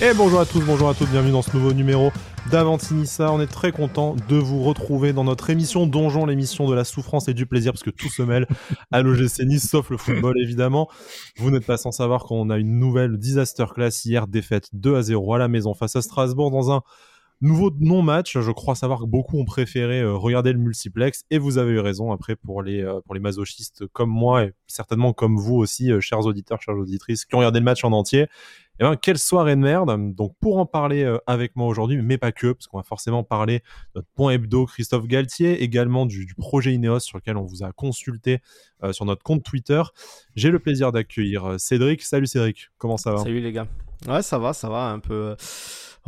Et bonjour à tous, bonjour à toutes, bienvenue dans ce nouveau numéro d'Avantinissa. On est très content de vous retrouver dans notre émission Donjon, l'émission de la souffrance et du plaisir, parce que tout se mêle à l'OGC Nice, sauf le football évidemment. Vous n'êtes pas sans savoir qu'on a une nouvelle disaster class hier, défaite 2 à 0 à la maison face à Strasbourg dans un Nouveau non-match, je crois savoir que beaucoup ont préféré euh, regarder le multiplex et vous avez eu raison après pour les euh, pour les masochistes comme moi et certainement comme vous aussi, euh, chers auditeurs, chères auditrices, qui ont regardé le match en entier. Eh ben, quelle soirée de merde. Donc, pour en parler avec moi aujourd'hui, mais pas que, parce qu'on va forcément parler de notre point hebdo Christophe Galtier, également du, du, projet Ineos sur lequel on vous a consulté sur notre compte Twitter. J'ai le plaisir d'accueillir Cédric. Salut Cédric, comment ça va? Salut les gars. Ouais, ça va, ça va, un peu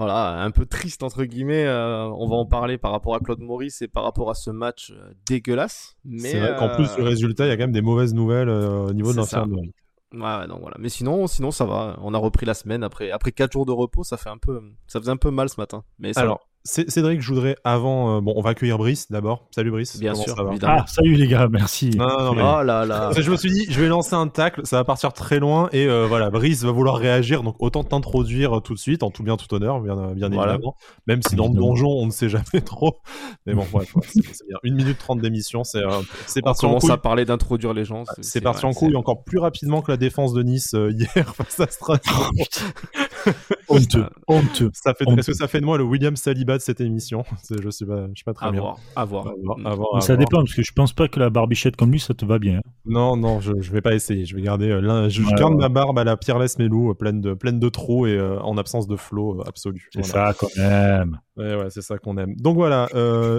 voilà, un peu triste entre guillemets. Euh, on va en parler par rapport à Claude Maurice et par rapport à ce match euh, dégueulasse. Mais c'est vrai qu'en plus du euh, résultat, il y a quand même des mauvaises nouvelles au niveau de l'infirmerie. Ouais, donc voilà. Mais sinon, sinon ça va. On a repris la semaine après après quatre jours de repos. Ça fait un peu, ça faisait un peu mal ce matin. Mais ça alors, Cédric, je voudrais avant. Euh, bon, on va accueillir Brice d'abord. Salut Brice. Bien sûr. Ah, salut les gars, merci. Non, non, mais... Oh là là. Je me suis dit, je vais lancer un tacle, ça va partir très loin et euh, voilà, Brice va vouloir réagir, donc autant t'introduire euh, tout de suite, en tout bien, tout honneur, bien, bien évidemment. Même si dans le donjon, on ne sait jamais trop. Mais bon, bref, c'est bien. Une minute trente d'émission, c'est c'est parti on en couille. à parler d'introduire les gens. C'est parti en couille encore plus rapidement que la défense de Nice hier face à Strasbourg. honteux, honteux. Ça fait, est-ce que ça fait de moi le William Saliba de cette émission? Je pas, je sais pas très bien. À voir, à voir. ça dépend parce que je pense pas que la barbichette comme lui, ça te va bien. Non, non, je, je vais pas essayer. Je vais garder, euh, je garde ma barbe à la Pierre Melou, euh, pleine de, pleine de trous et euh, en absence de flow absolu. C'est ça quand même. Ouais, ouais, c'est ça qu'on aime. Donc voilà,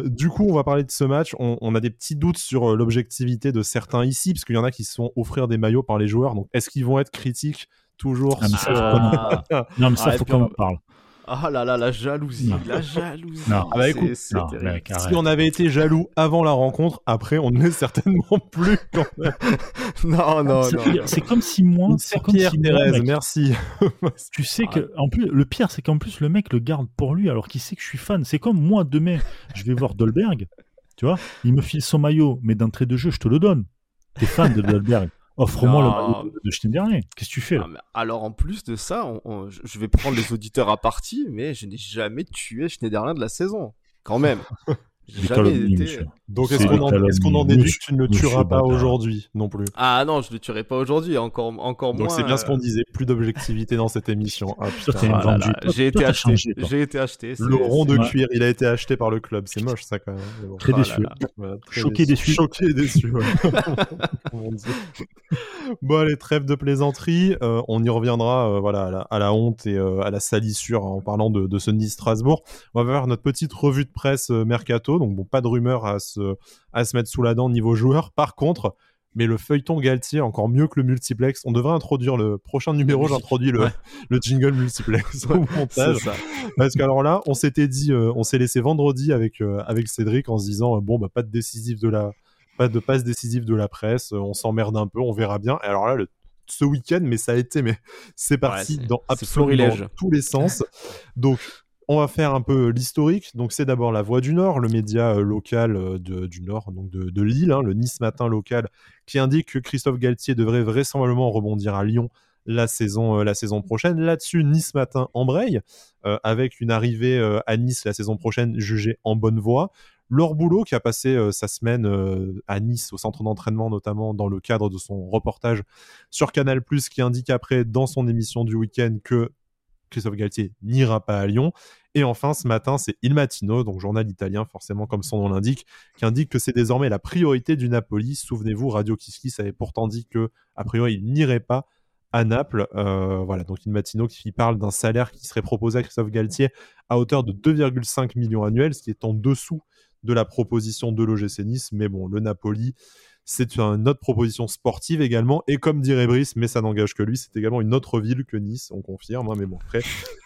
du coup, on va parler de ce match. On, on a des petits doutes sur l'objectivité de certains ici, parce qu'il y en a qui se font offrir des maillots par les joueurs. Donc, est-ce qu'ils vont être critiques toujours. Ah, ah. non, mais ça, faut qu'on en parle. Ah là là, la jalousie, la jalousie. Non, ah bah écoute, si on avait été jaloux avant la rencontre, après on ne l'est certainement plus quand même. non, non, non. C'est comme si moi, c'est Pierre Thérèse, merci. tu sais que, en plus, le pire, c'est qu'en plus le mec le garde pour lui alors qu'il sait que je suis fan. C'est comme moi demain, je vais voir Dolberg, tu vois, il me file son maillot, mais d'entrée de jeu, je te le donne. T'es fan de Dolberg. Offre-moi le maillot de Schneiderlin. Qu'est-ce que tu fais là Alors en plus de ça, je vais prendre les auditeurs à partie, mais je n'ai jamais tué Schneiderlin de la saison. Quand même. Donc est-ce qu'on en, déduit que tu ne le tueras pas aujourd'hui non plus? Ah non, je ne le tuerai pas aujourd'hui, encore, encore moins. Donc c'est bien ce qu'on euh, disait, plus d'objectivité dans cette émission. Ah, ah J'ai été acheté. J'ai été acheté. Le rond de cuir, il a été acheté par le club. C'est moche ça quand même. Très déçu. Choqué déçu. Choqué déçu. bon allez, trêve de plaisanterie. Euh, on y reviendra euh, voilà, à la, honte et à la salissure en parlant de, de ce Strasbourg. On va faire notre petite revue de presse mercato donc bon, pas de rumeur à se, à se mettre sous la dent niveau joueur. Par contre, mais le feuilleton Galtier encore mieux que le multiplex. On devrait introduire le prochain numéro, j'introduis le, le jingle multiplex au montage. Parce qu'alors là, on s'était dit, euh, on s'est laissé vendredi avec, euh, avec Cédric en se disant, euh, bon, bah, pas de décisif de la, pas de passe décisive de la presse, on s'emmerde un peu, on verra bien. Et alors là, le, ce week-end, mais ça a été, mais c'est parti dans absolument tous les sens. Donc, on va faire un peu l'historique. Donc, c'est d'abord La Voix du Nord, le média euh, local euh, du Nord, de, Lille, hein, le Nice Matin local, qui indique que Christophe Galtier devrait vraisemblablement rebondir à Lyon la saison, euh, prochaine. Là-dessus, Nice Matin embraye, avec une arrivée à Nice la saison prochaine jugée en bonne voie. Laure Boulot, qui a passé sa semaine à Nice, au centre d'entraînement notamment, dans le cadre de son reportage sur Canal+, qui indique après, dans son émission du week-end, que Christophe Galtier n'ira pas à Lyon. Et enfin, ce matin, c'est Il Mattino, donc journal italien, forcément comme son nom l'indique, qui indique que c'est désormais la priorité du Napoli. Souvenez-vous, Radio Kiskis avait pourtant dit que, a priori, il n'irait pas à Naples. Euh, voilà, donc Il Mattino qui parle d'un salaire qui serait proposé à Christophe Galtier à hauteur de 2,5 millions annuels, ce qui est en dessous de la proposition de l'OGC Nice. Mais bon, le Napoli, c'est une autre proposition sportive également. Et comme dirait Brice, mais ça n'engage que lui, c'est également une autre ville que Nice, on confirme. Hein, mais bon, après,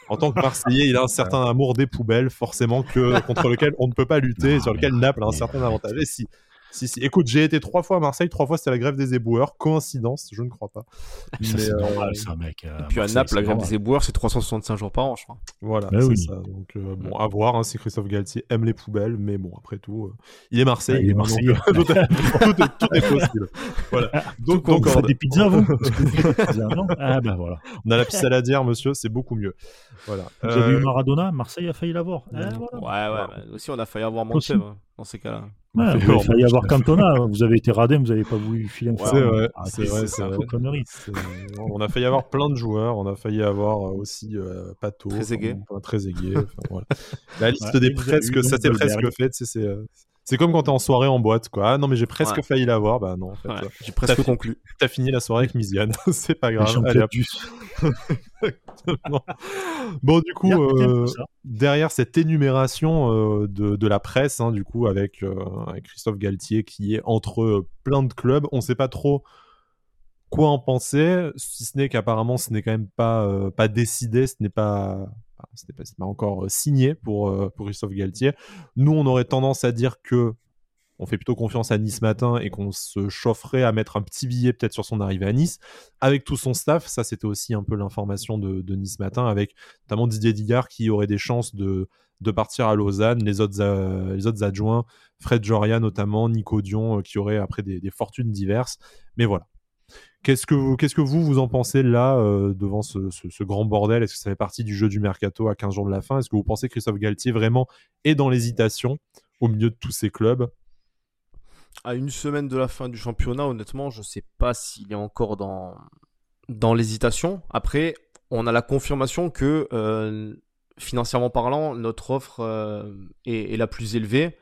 en tant que Marseillais, il a un certain amour des poubelles, forcément, que, contre lequel on ne peut pas lutter, et sur lequel Naples a un certain avantage. Et si, Si, si. Écoute, j'ai été trois fois à Marseille, trois fois c'était la grève des éboueurs. Coïncidence, je ne crois pas. Ça, c'est euh, normal, ça, mec. euh, Et puis à Marseille, Naples, la grève normal. des éboueurs, c'est 365 jours par an, je crois. Voilà, Bah c'est oui. ça. Donc, euh, bon, à voir hein, si Christophe Galtier aime les poubelles, mais bon, après tout, euh, il est Marseille. Ah, il est hein, donc, euh, tout, est, tout possible. Voilà. Donc, Vous on, des pizzas, vous vous faites des pizzas, non Ah, ben voilà. on a la saladière, monsieur, c'est beaucoup mieux. Voilà. Vous avez Euh, eu Maradona, Marseille a failli l'avoir. Ah, Ouais. voilà. Ouais, ouais, bah, aussi on a failli avoir Aussi. Dans ces cas-là. Ouais, peur, failli moi, avoir Cantona. Vous avez été radin, vous n'avez pas voulu filer un C'est vrai, Ah, c'est vrai, c'est un vrai. peu connerie. C'est- On a failli avoir plein de joueurs, on a failli avoir euh, aussi euh, Pato, enfin, Trezeguet, enfin, voilà. La liste Ouais, des presque, ça s'est Dolberg. presque fait, c'est euh, c'est comme quand t'es en soirée en boîte, quoi. Ah non, mais j'ai presque Ouais. failli l'avoir, bah non, en fait, Ouais, euh, J'ai presque conclu. t'as fini la soirée avec Misiane, c'est pas grave. Allez, hop. bon, du coup, euh, derrière cette énumération euh, de, de la presse, hein, du coup, avec, euh, avec Christophe Galtier qui est entre euh, plein de clubs, on sait pas trop quoi en penser, si ce n'est qu'apparemment ce n'est quand même pas, euh, pas décidé, ce n'est pas, n'est pas, pas encore euh, signé pour, euh, pour Christophe Galtier. Nous, on aurait tendance à dire que on fait plutôt confiance à Nice matin et qu'on se chaufferait à mettre un petit billet peut-être sur son arrivée à Nice avec tout son staff. Ça, c'était aussi un peu l'information de, Nice matin avec notamment Didier Digard qui aurait des chances de, de partir à Lausanne, les autres, euh, les autres adjoints, Fred Joria notamment, Nico Dion qui aurait après des fortunes diverses. Mais voilà. Qu'est-ce que, vous, qu'est-ce que vous, vous en pensez là, euh, devant ce, grand bordel? Est-ce que ça fait partie du jeu du mercato à 15 jours de la fin? Est-ce que vous pensez que Christophe Galtier vraiment est dans l'hésitation au milieu de tous ces clubs? À une semaine de la fin du championnat, honnêtement, je sais pas s'il est encore dans, dans l'hésitation. Après, on a la confirmation que, euh, financièrement parlant, notre offre euh, est, la plus élevée.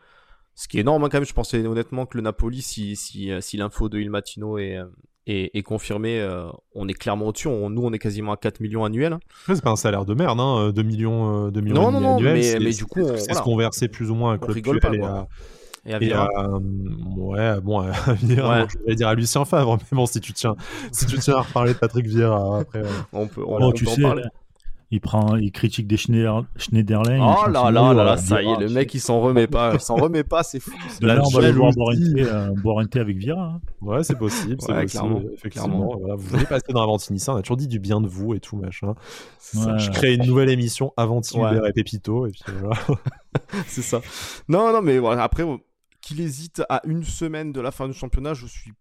Ce qui est énorme hein, quand même. Je pensais honnêtement que le Napoli, si, si, si l'info de Il Matino est, est, est confirmée, euh, on est clairement au-dessus. On- nous, on est quasiment à 4 millions annuels. C'est pas un salaire de merde, hein, 2 millions, euh, 2 millions Non, non, non, annuels, mais- du coup, c'est ce voilà. qu'on versait plus ou moins à rigole Puel pas, et à, Et à et Vieira. à, euh, ouais, bon, à Ouais. bon, je vais dire à Lucien Favre, mais bon, si tu tiens, si tu tiens à reparler de Patrick Vieira après, euh, on peut, on, on tu peut en parler. Il prend, il critique des Schneider, Schneiderlin. Oh là là là là, ça y est, Vieira, le mec il s'en remet pas, il s'en remet pas, c'est fou. De la là, on va le voir boire un thé, euh, boire un thé avec Vieira. hein. ouais, c'est possible, c'est Ouais, possible, clairement, effectivement. vous venez passer dans Avantinissa, on a toujours dit du bien de vous et tout machin. Je crée une nouvelle émission Avanti et Pépito et puis voilà. c'est ça. Non, non, mais voilà, après, qu'il hésite à une semaine de la fin du championnat, je suis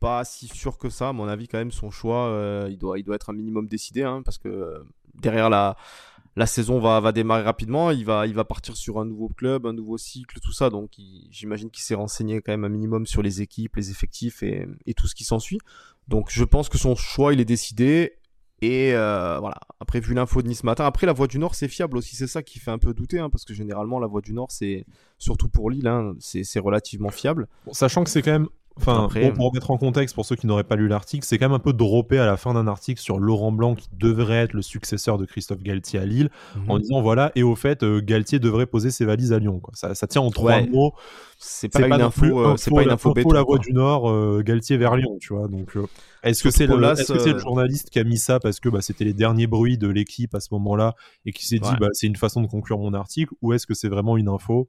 pas si sûr que ça. À mon avis, quand même, son choix, euh, il, doit, il doit être un minimum décidé, hein, parce que euh, derrière la, la saison va, va démarrer rapidement. Il va, il va partir sur un nouveau club, un nouveau cycle, tout ça. Donc, j'imagine qu'il s'est renseigné quand même un minimum sur les équipes, les effectifs et, tout ce qui s'ensuit. Donc, je pense que son choix, il est décidé. Et euh, voilà, après vu l'info de Nice matin, après la Voix du Nord c'est fiable aussi, c'est ça qui fait un peu douter, hein, parce que généralement la Voix du Nord c'est, surtout pour Lille, hein, c'est, c'est relativement fiable. Sachant que c'est quand même. Enfin, Après, pour, pour remettre en contexte, pour ceux qui n'auraient pas lu l'article, c'est quand même un peu droppé à la fin d'un article sur Laurent Blanc qui devrait être le successeur de Christophe Galtier à Lille, Mhm. en disant voilà, et au fait, euh, Galtier devrait poser ses valises à Lyon. Quoi. Ça, ça tient en trois Ouais. mots. C'est pas une pas plus info, euh, c'est pas une info info béton, la voix du Nord, euh, Galtier vers Lyon, tu vois. Donc, euh, est-ce que c'est le, que c'est le euh, journaliste qui a mis ça parce que bah, c'était les derniers bruits de l'équipe à ce moment-là et qui s'est dit bah, c'est une façon de conclure mon article, ou est-ce que c'est vraiment une info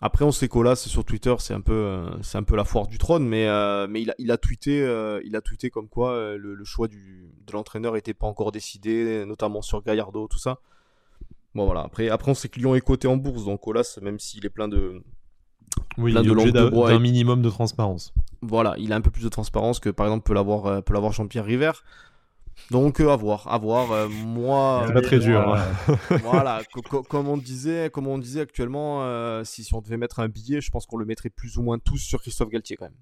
Après, on sait qu'Olas sur Twitter, c'est un peu, euh, c'est un peu la foire du trône, mais, euh, mais il, a, il a tweeté, euh, il a tweeté comme quoi le, le choix du, de l'entraîneur était pas encore décidé, notamment sur Gallardo, tout ça. Bon voilà. Après, après, on sait que Lyon est coté en bourse, donc Olas, même s'il est plein de, Oui, Plein il est de d'un et- minimum de transparence. voilà, il a un peu plus de transparence que par exemple peut l'avoir, peut l'avoir Jean-Pierre River. Donc euh, à voir, à voir. Euh, moi, C'est pas très dur, Moi, hein. voilà, co- co- comme on disait, comme on disait actuellement, euh, si, si on devait mettre un billet, je pense qu'on le mettrait plus ou moins tous sur Christophe Galtier quand même.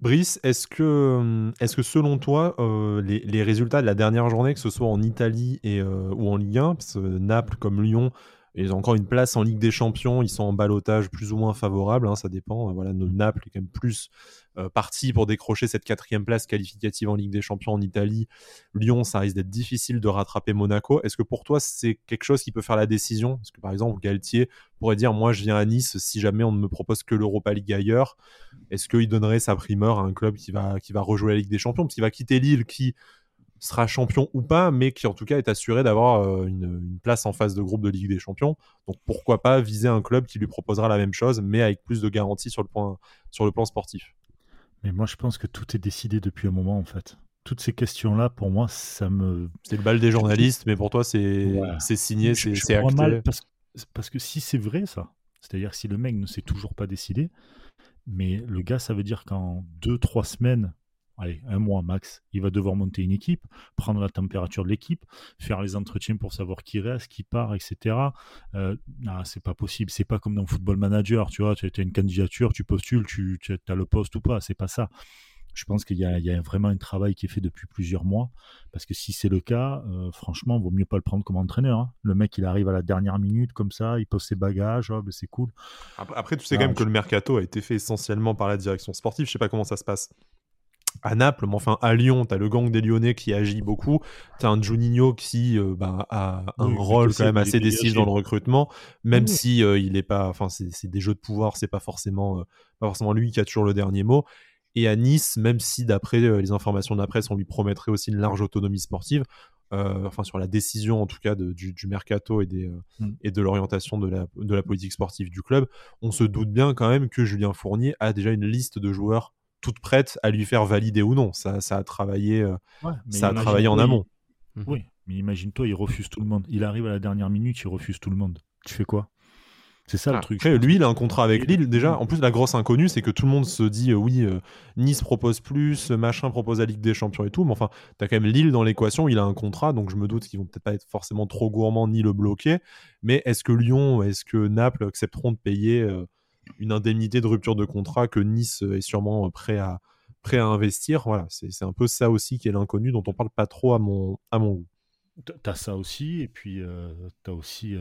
Brice, est-ce que, est-ce que selon toi, les, les résultats de la dernière journée, que ce soit en Italie et, ou en Ligue 1, parce que Naples comme Lyon, ils ont encore une place en Ligue des Champions, ils sont en balotage plus ou moins favorable, hein, ça dépend. Voilà, Naples est quand même plus euh, parti pour décrocher cette quatrième place qualificative en Ligue des Champions en Italie. Lyon, ça risque d'être difficile de rattraper Monaco. Est-ce que pour toi, c'est quelque chose qui peut faire la décision? Est-ce que par exemple, Galtier pourrait dire, moi, je viens à Nice si jamais on ne me propose que l'Europa League ailleurs? Est-ce qu'il donnerait sa primeur à un club qui va, qui va rejouer la Ligue des Champions? Parce qu'il va quitter Lille qui, sera champion ou pas, mais qui en tout cas est assuré d'avoir une, place en phase de groupe de Ligue des Champions. Donc pourquoi pas viser un club qui lui proposera la même chose, mais avec plus de garanties sur le plan sportif? Mais moi je pense que tout est décidé depuis un moment en fait toutes ces questions-là, pour moi, ça me. C'est le bal des journalistes, mais pour toi, c'est signé, c'est acté. Mal parce, parce, que si c'est vrai, ça, c'est-à-dire si le mec ne s'est toujours pas décidé, mais le gars, ça veut dire qu'en deux, trois semaines, allez, un mois max, il va devoir monter une équipe, prendre la température de l'équipe, faire les entretiens pour savoir qui reste, qui part, etc. Euh, non, c'est pas possible. C'est pas comme dans Football Manager, tu vois, tu as une candidature, tu postules, tu, tu as le poste ou pas, c'est pas ça je pense qu'il y, a vraiment un travail qui est fait depuis plusieurs mois. Parce que si c'est le cas, euh, franchement, il vaut mieux pas le prendre comme entraîneur. Hein. Le mec, il arrive à la dernière minute comme ça, il pose ses bagages, oh, c'est cool. Après, tu sais quand même que le mercato a été fait essentiellement par la direction sportive. Je sais pas comment ça se passe à Naples, mais enfin à Lyon, tu as le gang des Lyonnais qui agit beaucoup, tu as un Juninho qui euh, bah, a un rôle quand même assez décisif dans le recrutement, même si euh, il est pas, enfin c'est des jeux de pouvoir, c'est pas forcément, pas forcément lui qui a toujours le dernier mot. Et à Nice, même si d'après euh, les informations de la presse, on lui promettrait aussi une large autonomie sportive, euh, enfin sur la décision en tout cas du, mercato et, des, euh, mm. et de l'orientation de la, de la politique sportive du club, on se doute bien quand même que Julien Fournier a déjà une liste de joueurs toute prête à lui faire valider ou non. Ça, ça a travaillé, ça a travaillé en amont. Oui, mais imagine-toi, il refuse tout le monde. Il arrive à la dernière minute, il refuse tout le monde. Tu fais quoi? C'est ça le ah, truc. lui, il a un contrat avec Lille. Déjà, en plus, la grosse inconnue, c'est que tout le monde se dit euh, oui, euh, Nice propose plus, machin propose la Ligue des Champions et tout. Mais enfin, t'as quand même Lille dans l'équation. Il a un contrat, donc je me doute qu'ils vont peut-être pas être forcément trop gourmands ni le bloquer. Mais est-ce que Lyon, est-ce que Naples accepteront de payer euh, une indemnité de rupture de contrat que Nice est sûrement prêt à, prêt à investir Voilà, c'est un peu ça aussi qui est l'inconnu dont on parle pas trop à mon, à mon goût. T'as ça aussi, et puis t'as aussi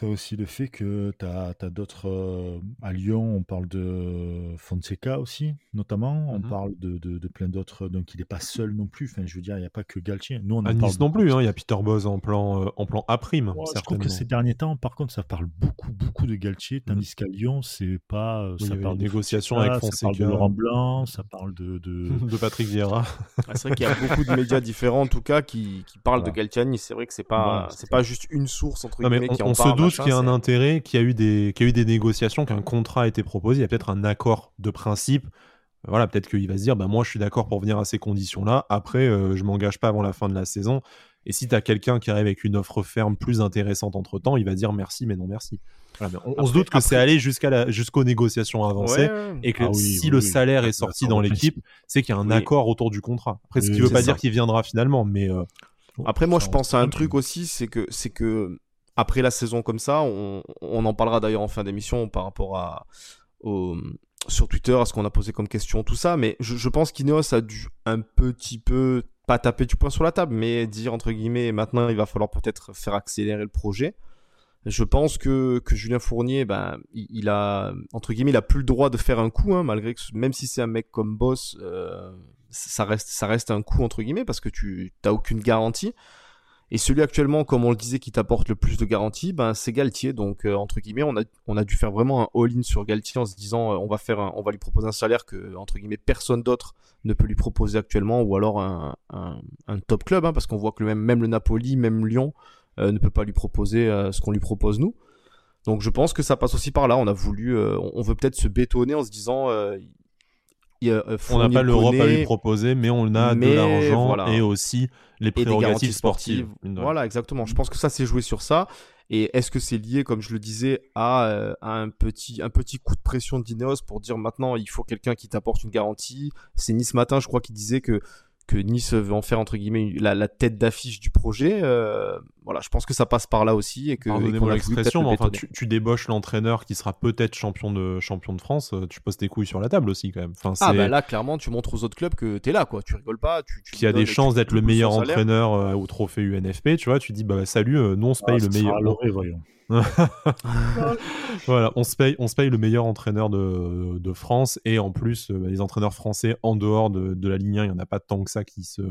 tu aussi le fait que tu as, d'autres. Euh, à Lyon, on parle de Fonseca aussi, notamment. On mmh parle de, de, plein d'autres. Donc, il n'est pas seul non plus. Enfin, je veux dire, il n'y a pas que Galtier. Nous, on à Nice non plus. Hein, il y a Peter Boz en plan, euh, en plan A'. prime je trouve que ces derniers temps, par contre, ça parle beaucoup, beaucoup de Galtier. Mmh. Tandis qu'à Lyon, c'est pas. Euh, ça parle de négociations avec Fonseca. Ça parle de Laurent Blanc, ça parle de. De, Patrick Vieira. Ah, c'est vrai qu'il y a beaucoup de médias différents, en tout cas, qui, qui parlent de Galtier C'est vrai que c'est pas, c'est pas juste une source, entre guillemets, qui en parle qu'il y a un intérêt, qu'il y a eu des, qu'il y a eu des négociations, qu'un contrat a été proposé, il y a peut-être un accord de principe. Voilà, peut-être qu'il va se dire, bah moi je suis d'accord pour venir à ces conditions-là. Après, euh, je m'engage pas avant la fin de la saison. Et si tu as quelqu'un qui arrive avec une offre ferme plus intéressante entre temps, il va dire merci, mais non merci. on, se doute que c'est allé jusqu'à jusqu'aux négociations avancées et que ah si le salaire est sorti dans l'équipe, c'est qu'il y a un accord autour du contrat. Après, ce qui veut pas dire qu'il viendra finalement, mais euh, après, moi, je pense à un truc aussi, c'est que, c'est que après la saison comme ça, on, en parlera d'ailleurs en fin d'émission par rapport à sur Twitter à ce qu'on a posé comme question, tout ça. Mais je, pense qu'Ineos a dû un petit peu pas taper du poing sur la table, mais dire entre guillemets maintenant il va falloir peut-être faire accélérer le projet. Je pense que, que Julien Fournier, ben, il, a entre guillemets, il a plus le droit de faire un coup, hein, malgré que même si c'est un mec comme Boss, euh, ça reste ça reste un coup entre guillemets parce que tu t'as aucune garantie. Et celui actuellement, comme on le disait, qui t'apporte le plus de garanties, ben, c'est Galtier. Donc, euh, entre guillemets, on a, on a dû faire vraiment un all-in sur Galtier en se disant, euh, on va faire on va lui proposer un salaire que, entre guillemets, personne d'autre ne peut lui proposer actuellement, ou alors un, un, top club, hein, parce qu'on voit que même, même le Napoli, même Lyon, euh, ne peut pas lui proposer ce qu'on lui propose nous. Donc, je pense que ça passe aussi par là. On a voulu, on veut peut-être se bétonner en se disant, euh, on n'a pas l'Europe à lui proposer, mais on a de l'argent et aussi les prérogatives sportives. Voilà, exactement. Je pense que ça, c'est joué sur ça. Et est-ce que c'est lié, comme je le disais, à, euh, un, petit, un petit coup de pression d'Ineos pour dire maintenant il faut quelqu'un qui t'apporte une garantie? C'est Nice Matin, je crois, qui disait que que Nice veut en faire entre guillemets la, tête d'affiche du projet. Euh, voilà, je pense que ça passe par là aussi et que. Pardonnez-moi l'expression, mais enfin, tu, débauches l'entraîneur qui sera peut-être champion de champion de France. Euh, tu poses tes couilles sur la table aussi quand même. Enfin, ah bah là, clairement, tu montres aux autres clubs que t'es là, quoi. Tu rigoles pas. Tu, tu a des chances d'être le meilleur entraîneur euh, au trophée UNFP. Tu vois, tu dis bah salut, non on se paye ah, le meilleur. voyons. voilà, on se, paye, le meilleur entraîneur de, France et en plus, euh, les entraîneurs français en dehors de, la ligne 1, il n'y en a pas tant que ça qui se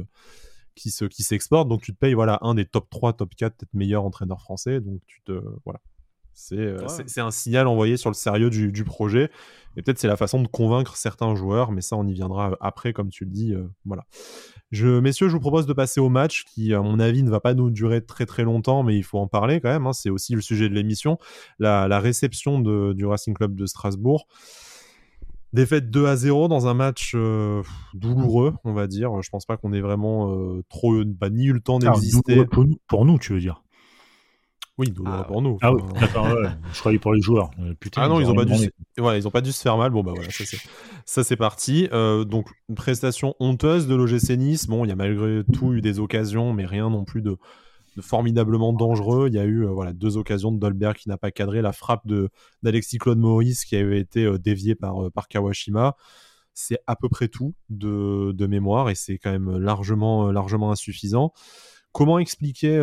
qui se qui s'exportent. Donc tu te payes voilà un des top 3 top 4 peut-être meilleurs entraîneurs français. Donc tu te voilà C'est un signal envoyé sur le sérieux du, du projet. Et peut-être c'est la façon de convaincre certains joueurs, mais ça, on y viendra après, comme tu le dis. voilà. Je, messieurs, je vous propose de passer au match qui, à mon avis, ne va pas nous durer très très longtemps, mais il faut en parler quand même. Hein. C'est aussi le sujet de l'émission. La, la, réception de, du Racing Club de Strasbourg. Défaite 2 à 0 dans un match euh, douloureux, on va dire. Je pense pas qu'on ait vraiment euh, trop, bah, ni eu le temps d'exister. Pour, nous, tu veux dire? Oui, ah, pour nous. Ah oui, d'accord, je croyais pour les joueurs. Euh, putain, ah non, ils ont, pas dû, voilà, ils ont pas dû se faire mal. Bon, bah voilà, ça c'est parti. donc, une prestation honteuse de l'OGC Nice. Bon, il y a malgré tout eu des occasions, mais rien non plus de, formidablement dangereux. Il y a eu euh, voilà, deux occasions de Dolberg qui n'a pas cadré, la frappe de d'Alexis Claude Maurice qui avait été euh, déviée par, euh, par Kawashima. C'est à peu près tout de, de mémoire et c'est quand même largement, largement insuffisant. Comment expliquer,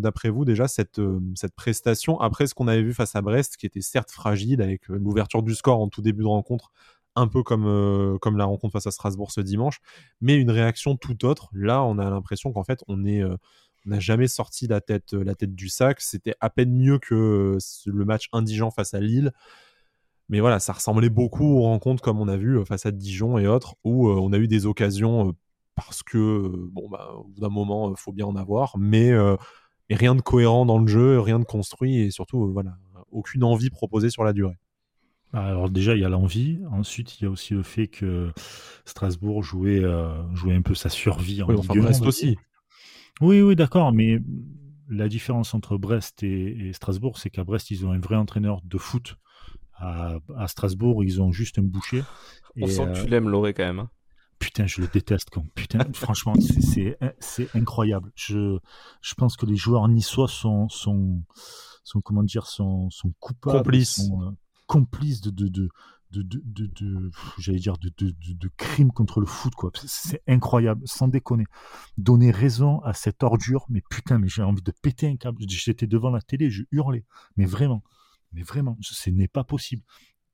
d'après vous, déjà cette, cette prestation après ce qu'on avait vu face à Brest, qui était certes fragile avec l'ouverture du score en tout début de rencontre, un peu comme, comme la rencontre face à Strasbourg ce dimanche, mais une réaction tout autre. Là, on a l'impression qu'en fait, on n'a jamais sorti la tête, la tête du sac. C'était à peine mieux que euh, le match indigent face à Lille. Mais voilà, ça ressemblait beaucoup aux rencontres comme on a vu euh, face à Dijon et autres, où euh, on a eu des occasions parce que, bon, bah, au bout d'un moment, il faut bien en avoir, mais, rien de cohérent dans le jeu, rien de construit et surtout, voilà, aucune envie proposée sur la durée. Alors déjà, il y a l'envie. Ensuite, il y a aussi le fait que Strasbourg jouait, jouait un peu sa survie en oui, enfin, aussi. Oui, oui, d'accord, mais la différence entre Brest et, Strasbourg, c'est qu'à Brest, ils ont un vrai entraîneur de foot. À, Strasbourg, ils ont juste un boucher. On sent que tu euh, l'aimes, Loré, quand même. Hein. Putain, je le déteste. Quand... Putain, franchement, c'est incroyable. Je, je pense que les joueurs niçois sont, sont, sont comment dire, sont, sont coupables. Complices. Euh, complices de, de, de, de, de, de, j'allais dire de, de, crimes contre le foot quoi. C'est incroyable, sans déconner. Donner raison à cette ordure, mais putain, mais j'ai envie de péter un câble. J'étais devant la télé, je hurlais, mais vraiment, mais vraiment, ce n'est pas possible.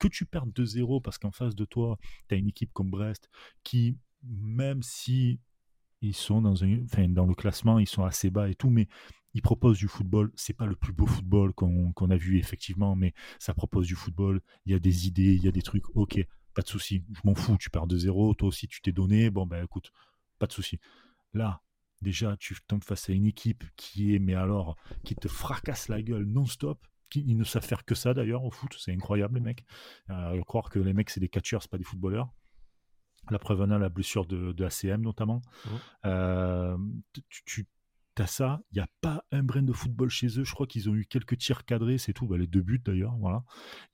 Que tu perdes 2-0 parce qu'en face de toi, tu as une équipe comme Brest qui, même si ils sont dans, le classement, ils sont assez bas et tout, mais il propose du football. C'est pas le plus beau football qu'on a vu effectivement, mais ça propose du football. Il y a des idées, il y a des trucs. Ok, pas de souci. Je m'en fous. Tu perds de zéro. Toi aussi, tu t'es donné. Bon ben écoute, pas de souci. Là, déjà, tu tombes face à une équipe qui est, mais alors, qui te fracasse la gueule non-stop. Ils ne savent faire que ça d'ailleurs au foot. C'est incroyable les mecs. Euh, croire que les mecs c'est des catcheurs, c'est pas des footballeurs. La preuve en a la blessure de, de ACM notamment. Mmh. Euh, tu T'as ça, il n'y a pas un brin de football chez eux. Je crois qu'ils ont eu quelques tirs cadrés, c'est tout. Bah, les deux buts d'ailleurs, voilà.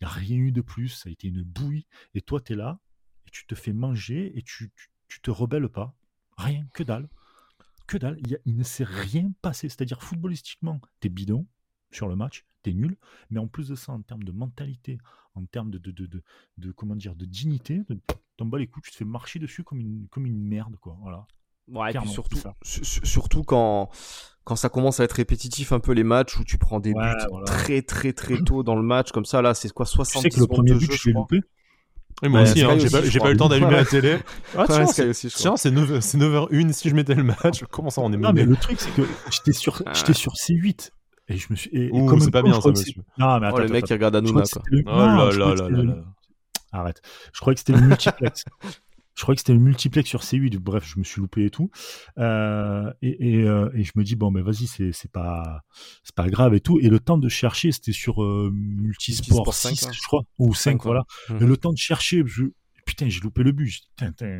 Il n'y a rien eu de plus. Ça a été une bouille. Et toi, tu es là, et tu te fais manger, et tu, tu, te rebelles pas. Rien, que dalle. Que dalle. Il, ne s'est rien passé. C'est-à-dire, footballistiquement, t'es bidon sur le match, t'es nul. Mais en plus de ça, en termes de mentalité, en termes de, de, de, de, comment dire, de dignité, t'en bats les coups, tu te fais marcher dessus comme une, comme une merde, quoi. Voilà et puis surtout, surtout quand, quand ça commence à être répétitif un peu les matchs où tu prends des buts très très très tôt dans le match comme ça là c'est quoi 60 tu sais que le premier but je l'ai loupé oui, moi aussi, hein, j'ai pas, pas, eu le temps d'allumer la télé. Ah, tiens, c'est 9, 9h01 si je mettais le match. Comment ça, on est Non, mais le truc, c'est que j'étais sur, j'étais sur C8. Et je me suis. Et, Ouh, c'est pas bien ça, monsieur. Non, mais attends, oh, le mec qui regarde Hanouna, quoi. Oh là là là là. Arrête. Je croyais que c'était le multiplex. Je croyais que c'était le multiplex sur C8. Bref, je me suis loupé et tout. Euh, et, euh, et, je me dis bon, mais vas-y, c'est c'est pas c'est pas grave et tout. Et le temps de chercher, c'était sur euh, Multisport, 6, je crois, ou 5, voilà. Mmh. Et le temps de chercher, je, putain, j'ai loupé le but.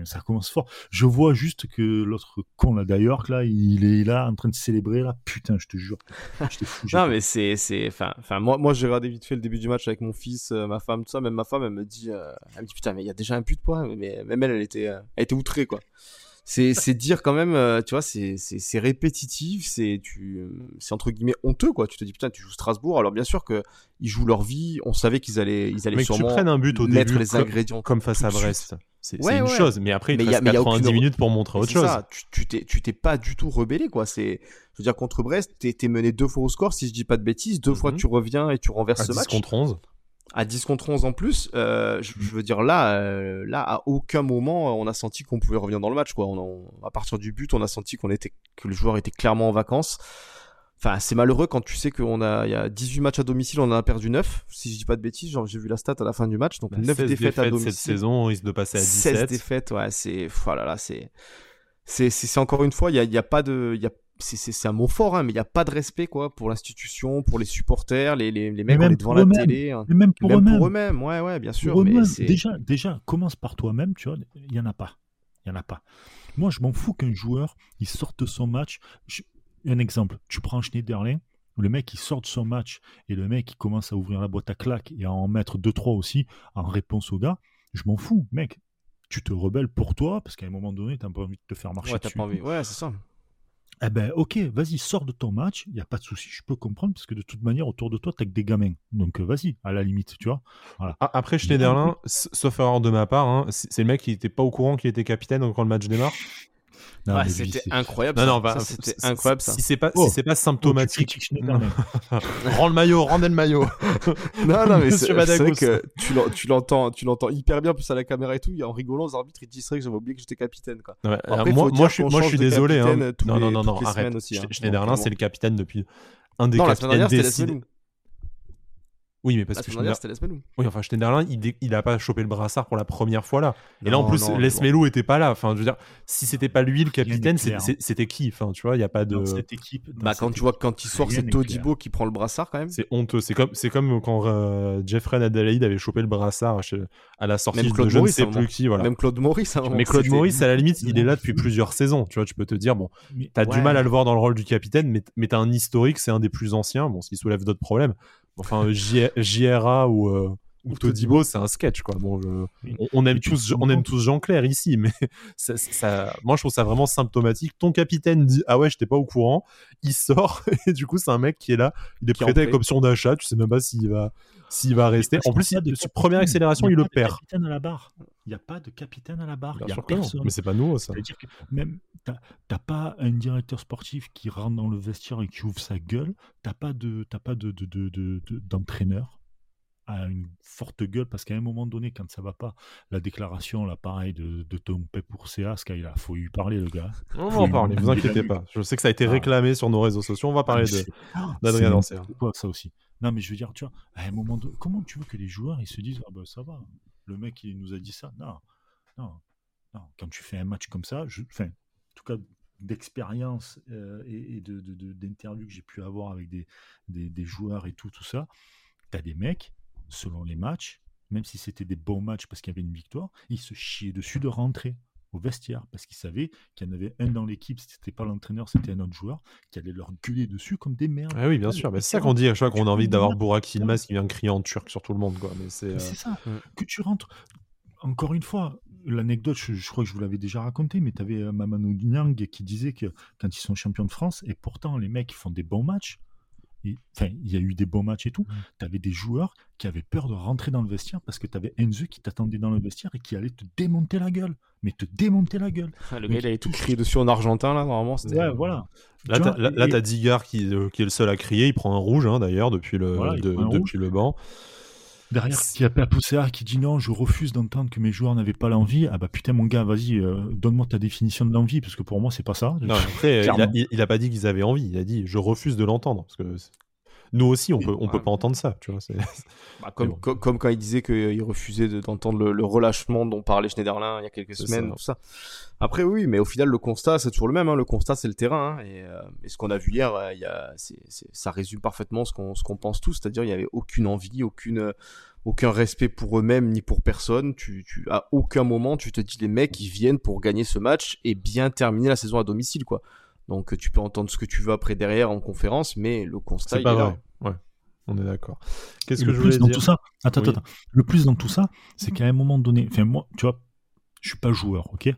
ça commence fort. Je vois juste que l'autre con là d'ailleurs, là, il est là en train de célébrer là. Putain, je te jure. Fou, non, mais c'est, c'est, enfin, enfin, moi, moi, j'ai regardé vite fait le début du match avec mon fils, euh, ma femme, tout ça. Même ma femme, elle me dit, euh, elle me dit putain, mais il y a déjà un but de poids. Mais même elle, elle était, euh, elle était outrée quoi c'est dire quand même euh, tu vois c'est répétitif c'est tu c'est entre guillemets honteux quoi. Tu te dis putain tu joues Strasbourg. Alors bien sûr que ils jouent leur vie. On savait qu'ils allaient ils allaient sûrement tu un but au mettre début les ingrédients comme face à Brest. c'est une chose mais après il te reste 90 minutes pour montrer autre chose. ça, tu t'es tu t'es pas du tout rebellé quoi. C'est je veux dire contre Brest t'es es mené deux fois au score si je dis pas de bêtises. Deux fois mhm. tu reviens et tu renverses ce match. contre 11 à 10 contre 11 en plus, euh, je, veux dire là, euh, là à aucun moment on a senti qu'on pouvait revenir dans le match quoi. On, à partir du but, on a senti qu'on était que le joueur était clairement en vacances. Enfin, c'est malheureux quand tu sais qu'il a, il y a 18 matchs à domicile, on en a perdu 9. Si je dis pas de bêtises, genre, j'ai vu la stat à la fin du match. Donc, Bah, 9 16 défaites, à domicile. cette saison, on risque de passer à 17. 16 défaites, ouais, c'est, voilà, là, c'est, c'est, encore une fois, il y a, il y a pas de, il y a, c'est, un mot fort, hein, mais il n'y a pas de respect, quoi, pour l'institution, pour les supporters, les, les, les mecs, on est devant la télé. hein. Et même pour Même eux-mêmes. pour eux-mêmes, ouais, ouais, bien sûr. Mais. Déjà, déjà, commence par toi-même, tu vois. Il y en a pas. Il y en a pas. Moi, je m'en fous qu'un joueur, il sorte de son match. Je- Un exemple, tu prends Schneiderlin, le mec, il sort de son match et le mec, il commence à ouvrir la boîte à claques et à en mettre deux, trois aussi en réponse au gars. Je m'en fous, mec. Tu te rebelles pour toi parce qu'à un moment donné, tu n'as pas envie de te faire marcher Ouais, t'as dessus. pas envie. Ouais, c'est ça. Eh ben, ok, vas-y, sors de ton match, il n'y a pas de souci, je peux comprendre, parce que de toute manière, autour de toi, tu que des gamins. Donc, euh, vas-y, à la limite, tu vois. Ah, Après, Schneiderlin, sauf erreur de ma part, hein, c'est le mec qui était pas au courant qu'il était capitaine quand le match démarre. Ouais, c'était incroyable. Non, bah, c'était incroyable, ça. Si c'est pas, Oh. si c'est pas Oh, symptomatique, Schneiderlin. rends le maillot, rendez le maillot. Non, non, mais Monsieur c'est vrai que tu l'en- tu l'entends, tu l'entends hyper bien, plus à la caméra et tout. En rigolant, aux arbitres, ils disent que j'avais oublié que j'étais capitaine, quoi. Ouais, Après, moi, je suis, moi, je suis désolé. Hein. Non, les- non, non, non, arrête. hein. Schneiderlin, c'est le capitaine depuis un des capitaines dernière, c'était décidés. Lesmelou. Oui, mais parce La que semaine dernière, Schneider... c'était Lesmelou. oui, enfin Schneiderlin, il, dé- il a pas chopé le brassard pour la première fois là. Et là, en plus, non, Les bon. Melou était pas là. Enfin, je veux dire, si c'était pas lui le capitaine, c'était qui? Enfin, tu vois, il y a pas de. Dans cette équipe. dans Bah, cette quand tu vois que quand il sort, c'est Todibo qui prend le brassard quand même. C'est honteux. C'est comme, c'est comme quand euh, Jeffrey Adelaide avait chopé le brassard chez- à la sortie Même de Claude je ne Maurice, à sais moment. plus qui. Voilà. Même Claude Maurice, à un moment, mais Claude Maurice, à la limite, il est là depuis plusieurs saisons. Tu vois, tu peux te dire, bon, t'as du mal à le voir dans le rôle du capitaine, mais, mais t'as un historique, c'est un des plus anciens, bon, ce qui soulève d'autres problèmes. Enfin, euh, JRA ou, euh, ou Todibo, c'est un sketch, quoi. Bon, je- Oui. on, on aime tous, te on aime rends tous Jean Clair ici, mais ça, ça- moi, je trouve ça vraiment symptomatique. Ton capitaine dit, ah ouais, j'étais pas au courant, il sort, et du coup, c'est un mec qui est là, il est Qui prêté avec option d'achat, tu sais même pas s'il va, s'il va rester. En plus, y a il- de sur première accélération, y a il le pas de perd. capitaine à la barre. Il n'y a pas de capitaine à la barre. Il n'y a personne. Mais c'est pas nouveau, ça. C'est-à-dire que même t'as t'as pas un directeur sportif qui rentre dans le vestiaire et qui ouvre sa gueule. T'as pas de t'as pas de de- de- de- de- une forte gueule parce qu'à un moment donné quand ça va pas la déclaration là pareil de, de ton paix pour CA ce qu'il a faut lui parler le gars On va en parler, vous demander inquiétez pas. Je sais que ça a été Ah. réclamé sur nos réseaux sociaux. On va parler de. C'est- d'Adrien Dancer. ça aussi? Non mais je veux dire tu vois à un moment donné comment tu veux que les joueurs ils se disent ah ben ça va le mec il nous a dit ça? Non non non quand tu fais un match comme ça je enfin en tout cas d'expérience euh, et, et de, de- de- d'interviews que j'ai pu avoir avec des, des, des joueurs et tout tout ça t'as des mecs selon les matchs même si c'était des bons matchs parce qu'il y avait une victoire ils se chiaient dessus de rentrer au vestiaire parce qu'ils savaient qu'il y en avait un dans l'équipe si c'était pas l'entraîneur c'était un autre joueur qui allait leur gueuler dessus comme des merdes Ah oui, bien sûr. Bah, c'est ça qu'on dit à chaque fois qu'on a envie d'avoir Burak Yilmaz qui vient crier en turc sur tout le monde. Quoi. Mais c'est. Mais euh, c'est ça. Mm. Que tu rentres. Encore une fois, l'anecdote, je, je crois que je vous l'avais déjà raconté, mais tu avais Mamadou Niang qui disait que quand ils sont champions de France, et pourtant les mecs font des bons matchs, et- il y a eu des bons matchs et tout, tu avais des joueurs qui avaient peur de rentrer dans le vestiaire parce que tu avais Enzo qui t'attendait dans le vestiaire et qui allait te démonter la gueule. Mais te démonter la gueule. Ah, Le gars, il avait tout crié dessus en argentin, là, normalement. Ouais, voilà. Là, Tu t'as, vois, là, là, et- t'as Digard qui, euh, qui est le seul à crier. Il prend un rouge, hein, d'ailleurs, depuis le, Voilà, de- depuis le banc. Derrière, qui a poussé qui dit non, je refuse d'entendre que mes joueurs n'avaient pas l'envie. Ah bah putain, mon gars, vas-y, euh, donne-moi ta définition de l'envie, parce que pour moi, c'est pas ça. Non, après, il a, il, il a pas dit qu'ils avaient envie. Il a dit je refuse de l'entendre. Parce que nous aussi, on peut, on peut pas entendre ça. Tu vois. Bah, comme, bon. quand il disait qu'il refusait de- d'entendre le, le relâchement dont parlait Schneiderlin il y a quelques semaines, ça. tout ça. Après, oui, mais au final, le constat, c'est toujours le même. hein. Le constat, c'est le terrain. hein. Et, euh, et ce qu'on a vu hier, euh, y a, ça résume parfaitement ce qu'on pense tous. C'est-à-dire, il n'y avait aucune envie, aucune, euh, aucun respect pour eux-mêmes ni pour personne. Tu, tu, à aucun moment, tu te dis, les mecs, ils viennent pour gagner ce match et bien terminer la saison à domicile, quoi. Donc, tu peux entendre ce que tu veux après derrière en conférence, mais le constat, c'est il pas est là. Ouais, on est d'accord. Qu'est-ce que le je plus voulais dans dire tout ça, attends, Oui. attends, le plus dans tout ça, c'est qu'à un moment donné, enfin moi, tu vois, je suis pas joueur, ok,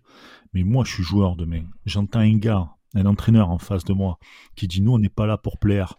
mais moi je suis joueur demain. J'entends un gars, un entraîneur en face de moi, qui dit nous on n'est pas là pour plaire.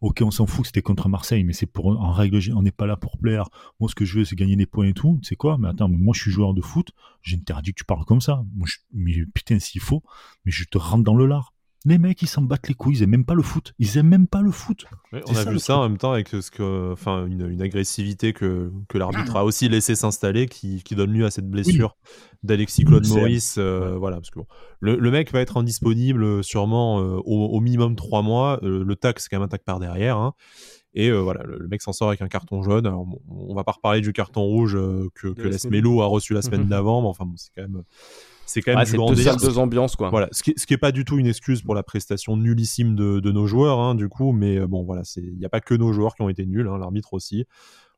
Ok, on s'en fout que c'était contre Marseille, mais c'est pour en règle, on n'est pas là pour plaire. Moi, ce que je veux, c'est gagner des points et tout. C'est quoi? Mais attends, moi, je suis joueur de foot. J'interdis que tu parles comme ça. Moi, je- mais putain, s'il faut, mais je te rentre dans le lard. Les mecs, ils s'en battent les couilles, ils aiment même pas le foot. Ils aiment même pas le foot. on a vu ça en même temps avec ce que, enfin, une, agressivité que, que l'arbitre a aussi laissé s'installer qui, qui, donne lieu à cette blessure d'Alexis Claude Maurice. Euh, voilà, parce que le, mec va être indisponible sûrement euh, au, minimum trois mois. Euh, le tac, c'est quand même un tac par derrière. Hein. Et voilà, le, mec s'en sort avec un carton jaune. Alors, on va pas reparler du carton rouge que, que Les a reçu la semaine d'avant, mais enfin, bon, c'est quand même c'est quand même deux, ambiances quoi. Voilà, ce qui, ce qui est pas du tout une excuse pour la prestation nullissime de, de nos joueurs, hein, du coup, mais euh, bon voilà, il n'y a pas que nos joueurs qui ont été nuls, hein, l'arbitre aussi.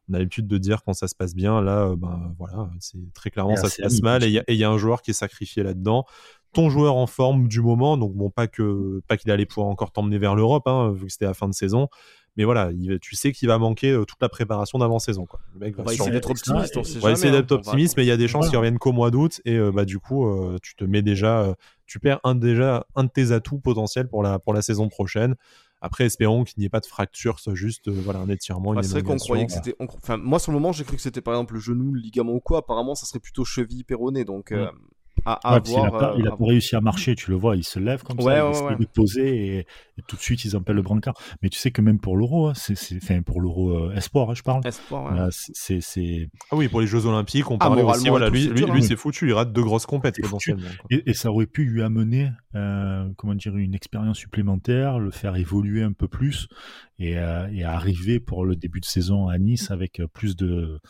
On a l'habitude de dire quand ça se passe bien, là, euh, ben voilà, c'est très clairement ça se passe mal et il y, a un joueur qui est sacrifié là-dedans. Ton joueur en forme du moment, donc bon, pas que pas qu'il allait pouvoir encore t'emmener vers l'Europe, hein, vu que c'était la fin de saison, mais voilà, tu sais qu'il va manquer euh, toute la préparation d'avant-saison. Mec va, essayer d'être optimiste. On, va essayer d'être optimiste, mais il y a des chances qu'il revienne qu'au mois d'août. Et euh, bah, du coup, euh, tu te mets déjà, tu perds un, déjà un de tes atouts potentiels pour la, pour la saison prochaine. Après, espérons qu'il n'y ait pas de fracture, soit juste voilà, un étirement. Bah, c'est vrai qu'on croyait que c'était. Enfin, moi, sur le moment, j'ai cru que c'était par exemple le genou, le ligament ou quoi. Apparemment, ça serait plutôt cheville, péroné. Donc, mm il, a pas, euh, réussi à marcher, tu le vois, il se lève comme ça, il essaie de poser et, tout de suite ils appellent le brancard. Mais tu sais que même pour l'euro, hein, c'est, enfin pour l'euro euh, espoir, hein, je parle. Espoir, c'est, Ah oui, pour les Jeux Olympiques, on ah, parlait aussi, voilà, lui, lui, hein. c'est foutu, il rate deux grosses compètes potentiellement. Et, ça aurait pu lui amener, euh, comment dire, une expérience supplémentaire, le faire évoluer un peu plus et, et arriver pour le début de saison à Nice avec plus de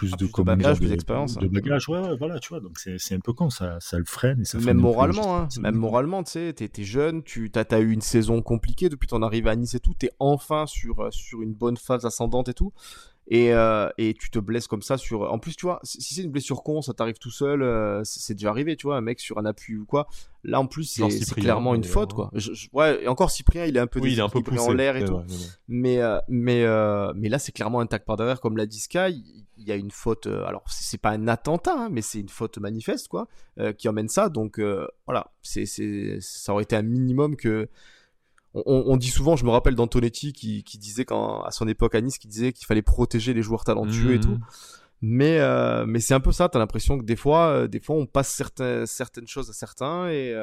plus ah, de, de bagages, plus d'expérience. De, bagages, ouais, ouais, voilà, tu vois. Donc c'est un peu con, ça, ça le freine et ça Même moralement, hein, même moralement, tu sais, t'es jeune, tu as, as, eu une saison compliquée depuis ton arrivée à Nice et tout, t'es enfin sur, euh, sur une bonne phase ascendante et tout. Et, euh, et, tu te blesses comme ça sur. En plus, tu vois, si c'est une blessure con, ça t'arrive tout seul, euh, c'est déjà arrivé, tu vois, un mec sur un appui ou quoi. Là, en plus, c'est clairement une faute, quoi. ouais, et encore Cyprien, il est un peu, oui, il est un peu poussé, en l'air et tout. mais, mais, mais là, c'est clairement un tac par derrière, comme l'a dit Sky il y a une faute. Euh, alors, c'est pas un attentat, hein, mais c'est une faute manifeste, quoi, euh, qui emmène ça. Donc, euh, voilà, c'est, ça aurait été un minimum que. On, dit souvent, je me rappelle d'Antonetti qui, qui, disait quand, à son époque à Nice, qui disait qu'il fallait protéger les joueurs talentueux et tout. Mmh. Mais, mais c'est un peu ça, t'as l'impression que des fois, des fois, on passe certaines, certaines choses à certains et,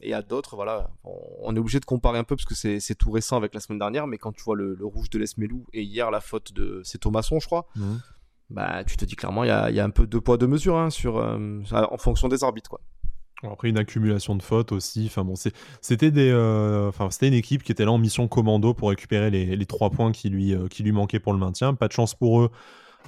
et à d'autres, voilà. On, est obligé de comparer un peu parce que c'est tout récent avec la semaine dernière, mais quand tu vois le, rouge de Lesmelou et hier la faute de, c'est Thomasson, je crois. Mmh bah, tu te dis clairement, il y a, y a, un peu deux poids, deux mesures hein, sur, euh, en fonction des arbitres. Quoi. Après, une accumulation de fautes aussi. Enfin, bon, c'était des, euh, une équipe qui était là en mission commando pour récupérer les, trois points qui lui, euh, qui lui manquaient pour le maintien. Pas de chance pour eux.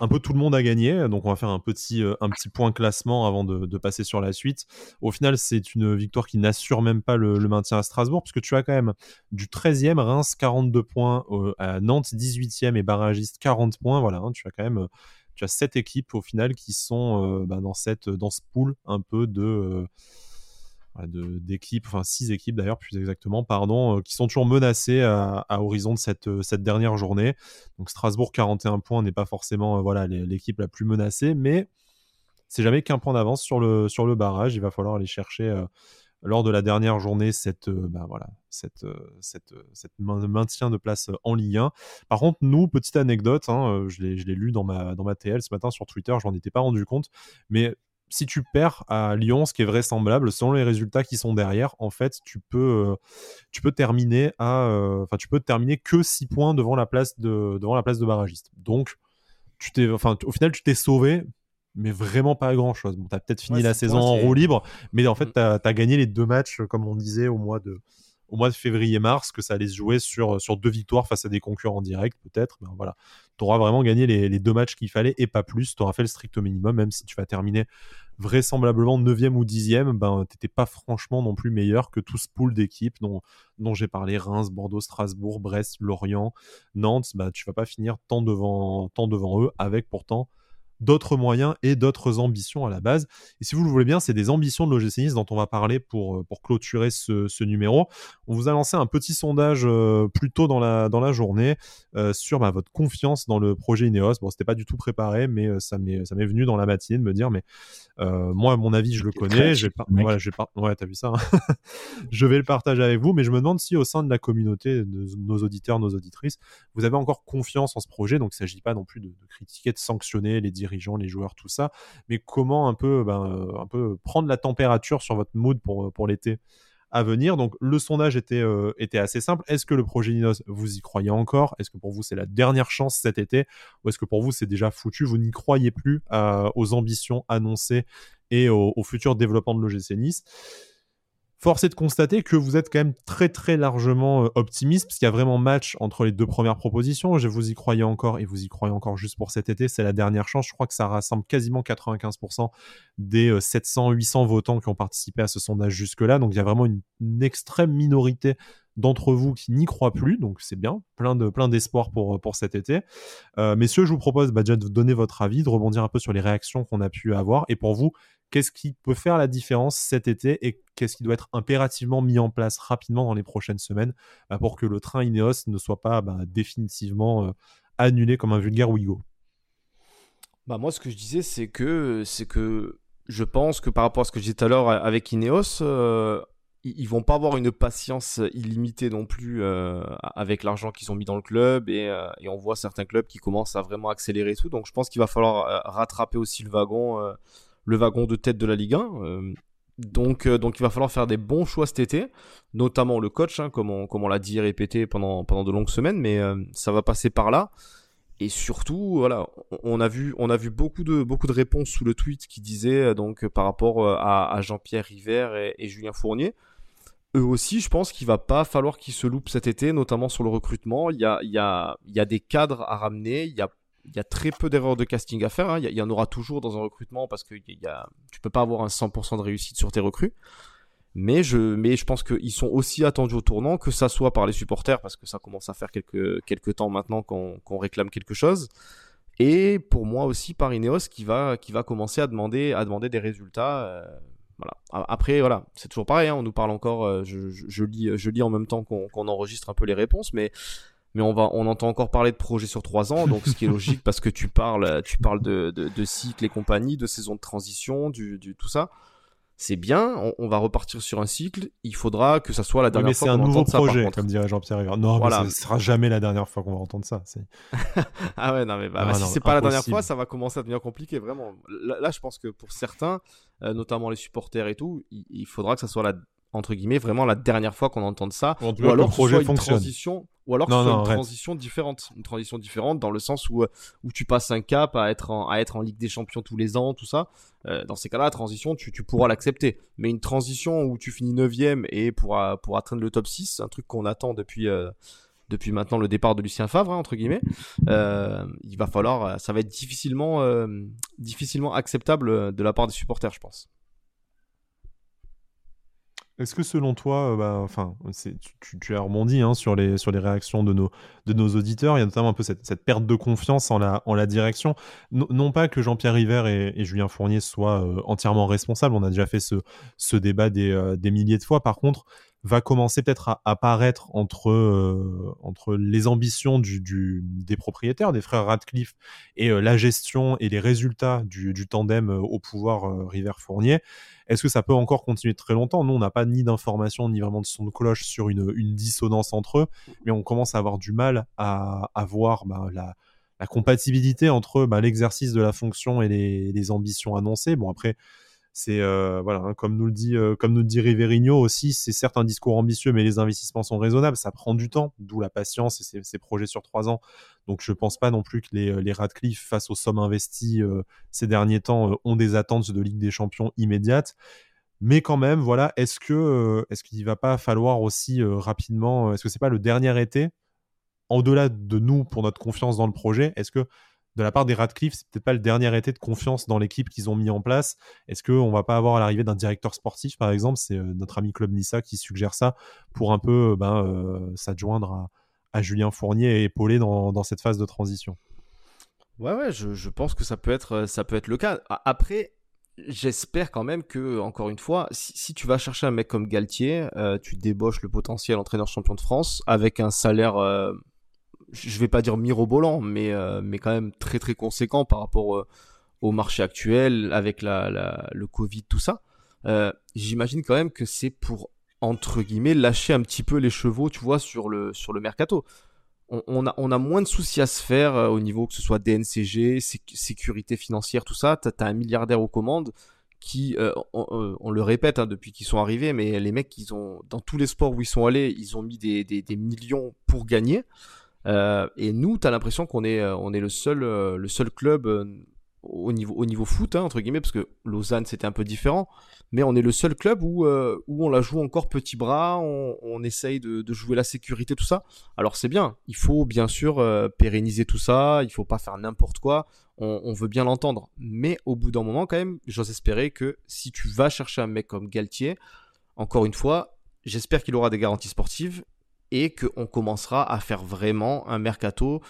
Un peu tout le monde a gagné, donc on va faire un petit, petit point classement avant de, passer sur la suite. Au final, c'est une victoire qui n'assure même pas le, le, maintien à Strasbourg, puisque tu as quand même du 13e, Reims 42 points, à Nantes 18e et Barragiste 40 points. Voilà, hein, tu as quand même tu as sept équipes au final qui sont euh, bah, dans, cette, dans ce pool un peu de euh, d'équipes, enfin six équipes d'ailleurs plus exactement, pardon, euh, qui sont toujours menacées à, horizon de cette, cette dernière journée. Donc Strasbourg 41 points n'est pas forcément voilà l'équipe la plus menacée, mais c'est jamais qu'un point d'avance sur le, sur le barrage. Il va falloir aller chercher lors de la dernière journée cette, euh, bah, voilà, cette, euh, cette, euh, maintien de place en Ligue 1. Par contre, nous, petite anecdote, hein, je l'ai lu dans ma, dans ma TL ce matin sur Twitter, je m'en étais pas rendu compte, mais si tu perds à Lyon, ce qui est vraisemblable, selon les résultats qui sont derrière, en fait, tu peux, tu peux terminer à, enfin, tu peux terminer que 6 points devant la place de, devant la place de barragiste. Donc, tu t'es, enfin, au final, tu t'es sauvé, mais vraiment pas grand chose. Bon, t'as peut-être fini la saison en roue libre, mais en fait, mm. t'as as gagné les deux matchs, comme on disait, au mois de, au mois de février-mars, que ça allait se jouer sur, sur deux victoires face à des concurrents directs, peut-être. Ben voilà, t'auras vraiment gagné les, les deux matchs qu'il fallait et pas plus. T'auras fait le strict minimum, même si tu vas terminer vraisemblablement 9e ou 10e, ben t'étais pas franchement non plus meilleur que tout ce pool d'équipes dont, dont j'ai parlé, Reims, Bordeaux, Strasbourg, Brest, Lorient, Nantes, ben, tu vas pas finir tant devant, tant devant eux, avec pourtant d'autres moyens et d'autres ambitions à la base. Et si vous le voulez bien, c'est des ambitions de l'OGC Nice dont on va parler pour, euh, pour clôturer ce, numéro. On vous a lancé un petit sondage euh, plus tôt dans la, dans la journée euh, sur bah, votre confiance dans le projet Ineos. Bon, c'était pas du tout préparé, mais ça m'est venu dans la matinée de me dire, mais moi, à mon avis, je le connais. Je vais pas... voilà, pas... Ouais, t'as vu ça. Hein. je vais le partager avec vous, mais je me demande si au sein de la communauté, de nos auditeurs, nos auditrices, vous avez encore confiance en ce projet. Donc, il ne s'agit pas non plus de, de critiquer, de sanctionner les dirigeants, les joueurs, tout ça, mais comment un peu, ben, euh, un peu prendre la température sur votre mood pour, pour l'été à venir? Donc le sondage était, euh, assez simple. Est-ce que le projet Ninos, vous y croyez encore? Est-ce que pour vous c'est la dernière chance cet été? Ou est-ce que pour vous c'est déjà foutu? Vous n'y croyez plus aux ambitions annoncées et au, au futur développement de l'OGC Nice? Force est de constater que vous êtes quand même très très largement euh, optimiste, parce qu'il y a vraiment match entre les deux premières propositions. Je vous y croyais encore et vous y croyez encore juste pour cet été. C'est la dernière chance. Je crois que ça rassemble quasiment 95% des 700-800 euh, votants qui ont participé à ce sondage jusque-là. Donc il y a vraiment une, extrême minorité d'entre vous qui n'y croient plus, donc c'est bien, plein de plein d'espoir pour pour cet été. Euh, messieurs, je vous propose bah, déjà de donner votre avis, de rebondir un peu sur les réactions qu'on a pu avoir, et pour vous, Qu'est-ce qui peut faire la différence cet été et qu'est-ce qui doit être impérativement mis en place rapidement dans les prochaines semaines bah, pour que le train Ineos ne soit pas bah, définitivement euh, annulé comme un vulgaire Ouigo? Bah moi, ce que je disais, c'est que, je pense que par rapport à ce que je disais tout à l'heure avec Ineos, euh, ils vont pas avoir une patience illimitée non plus euh, avec l'argent qu'ils ont mis dans le club et, et, on voit certains clubs qui commencent à vraiment accélérer tout. Donc je pense qu'il va falloir rattraper aussi le wagon le wagon de tête de la Ligue 1. Euh, donc, euh, donc il va falloir faire des bons choix cet été, notamment le coach, hein, comme on, l'a dit et répété pendant, pendant de longues semaines, mais euh, ça va passer par là. Et surtout, voilà, on a vu, on a vu beaucoup de, beaucoup de réponses sous le tweet qui disaient donc par rapport à, Jean-Pierre River et, Julien Fournier. Eux aussi, je pense qu'il va pas falloir qu'ils se loupent cet été, notamment sur le recrutement. Il y a, il y a, il y a des cadres à ramener. Il y a il y a très peu d'erreurs de casting à faire. Hein. Il, y en aura toujours dans un recrutement parce que y a, tu peux pas avoir un 100% de réussite sur tes recrues. Mais je, mais je pense qu'ils sont aussi attendus au tournant, que ça soit par les supporters, parce que ça commence à faire quelques, quelques temps maintenant qu'on réclame quelque chose. Et pour moi aussi par Ineos qui va, qui va commencer à demander, à demander des résultats. Euh, voilà. Après, voilà, c'est toujours pareil, hein. on nous parle encore, euh, je, lis, je lis en même temps qu'on enregistre un peu les réponses, mais mais on va, on entend encore parler de projets sur trois ans, donc ce qui est logique parce que tu parles, tu parles de, de, de cycle et compagnie, de saison de transition, du, du tout ça. C'est bien, on, va repartir sur un cycle. Il faudra que ça soit la dernière fois qu'on va entendre ça. c'est un nouveau projet, comme dirait Jean-Pierre Non, voilà. mais ce sera jamais la dernière fois qu'on va entendre ça. ah ouais, non mais bah, bah, si c'est pas la dernière fois, ça va commencer à devenir compliqué, vraiment. Là, je pense que pour certains, euh, notamment les supporters et tout, il, il, faudra que ça soit la entre guillemets vraiment la dernière fois qu'on entend ça ou, alors que ce soit une transition ou alors que ce soit une transition différente. Une transition différente dans le sens où où tu passes un cap à être en, à être en Ligue des Champions tous les ans tout ça. Euh, dans ces cas-là la transition tu, tu pourras l'accepter. Mais une transition où tu finis 9 et pour pour atteindre le top 6 un truc qu'on attend depuis euh, depuis maintenant le départ de Lucien Favre hein, entre guillemets euh, il va falloir ça va être difficilement difficilement acceptable de la part des supporters je pense est-ce que selon toi, euh, bah, enfin, tu, as rebondi hein, sur, les, sur les réactions de nos, de nos auditeurs, il y a notamment un peu cette, cette perte de confiance en la, en la direction. non pas que Jean-Pierre River et, Julien Fournier soient euh, entièrement responsables, on a déjà fait ce, ce débat des, euh, des milliers de fois. Par contre, va commencer peut-être à apparaître entre, entre les ambitions du, des propriétaires, des frères Radcliffe, et la gestion et les résultats du, tandem au pouvoir River-Fournier. Est-ce que ça peut encore continuer très longtemps? Nous, on n'a pas ni d'informations ni vraiment de son de cloche sur une, dissonance entre eux, mais on commence à avoir du mal à, voir bah, la, compatibilité entre bah, l'exercice de la fonction et les, les, ambitions annoncées. Bon, après, c'est euh, voilà, hein, comme nous le dit euh, comme nous dit Riverino aussi, c'est certes un discours ambitieux, mais les investissements sont raisonnables. Ça prend du temps, d'où la patience et ces, projets sur trois ans. Donc je pense pas non plus que les, les Radcliffe face aux sommes investies euh, ces derniers temps ont des attentes de Ligue des Champions immédiates. Mais quand même, voilà, est-ce que est-ce qu'il va pas falloir aussi rapidement, est-ce que c'est pas le dernier été, au-delà de nous pour notre confiance dans le projet, est-ce que de la part des Radcliffe, c'est peut-être pas le dernier été de confiance dans l'équipe qu'ils ont mis en place. Est-ce qu'on va pas avoir l'arrivée d'un directeur sportif, par exemple? C'est euh, notre ami Club Nissa qui suggère ça pour un peu euh, ben, euh, s'adjoindre à, Julien Fournier et épauler dans, cette phase de transition. Ouais, ouais, je, pense que ça peut être, ça peut être le cas. Après, j'espère quand même que, encore une fois, si, tu vas chercher un mec comme Galtier, tu débauches le potentiel entraîneur champion de France avec un salaire je vais pas dire mirobolant, mais, euh, mais quand même très très conséquent par rapport euh, au marché actuel, avec le Covid, tout ça. Euh, j'imagine quand même que c'est pour, entre guillemets, lâcher un petit peu les chevaux, tu vois, sur le, sur le mercato. On, a, on a moins de soucis à se faire au niveau que ce soit DNCG, sécurité financière, tout ça. Tu as, un milliardaire aux commandes qui, on, le répète hein, depuis qu'ils sont arrivés, mais les mecs, ils ont dans tous les sports où ils sont allés, ils ont mis des, des, millions pour gagner. Et nous, tu as l'impression qu'on est, on est le seul, le seul club au niveau, au niveau foot, hein, entre guillemets, parce que Lausanne c'était un peu différent, mais on est le seul club où, euh, où on la joue encore petit bras, on, essaye de, jouer la sécurité, tout ça. Alors c'est bien, il faut bien sûr euh, pérenniser tout ça, il faut pas faire n'importe quoi, on, on, veut bien l'entendre, mais au bout d'un moment quand même, j'ose espérer que si tu vas chercher un mec comme Galtier, encore une fois, j'espère qu'il aura des garanties sportives et qu'on commencera à faire vraiment un mercato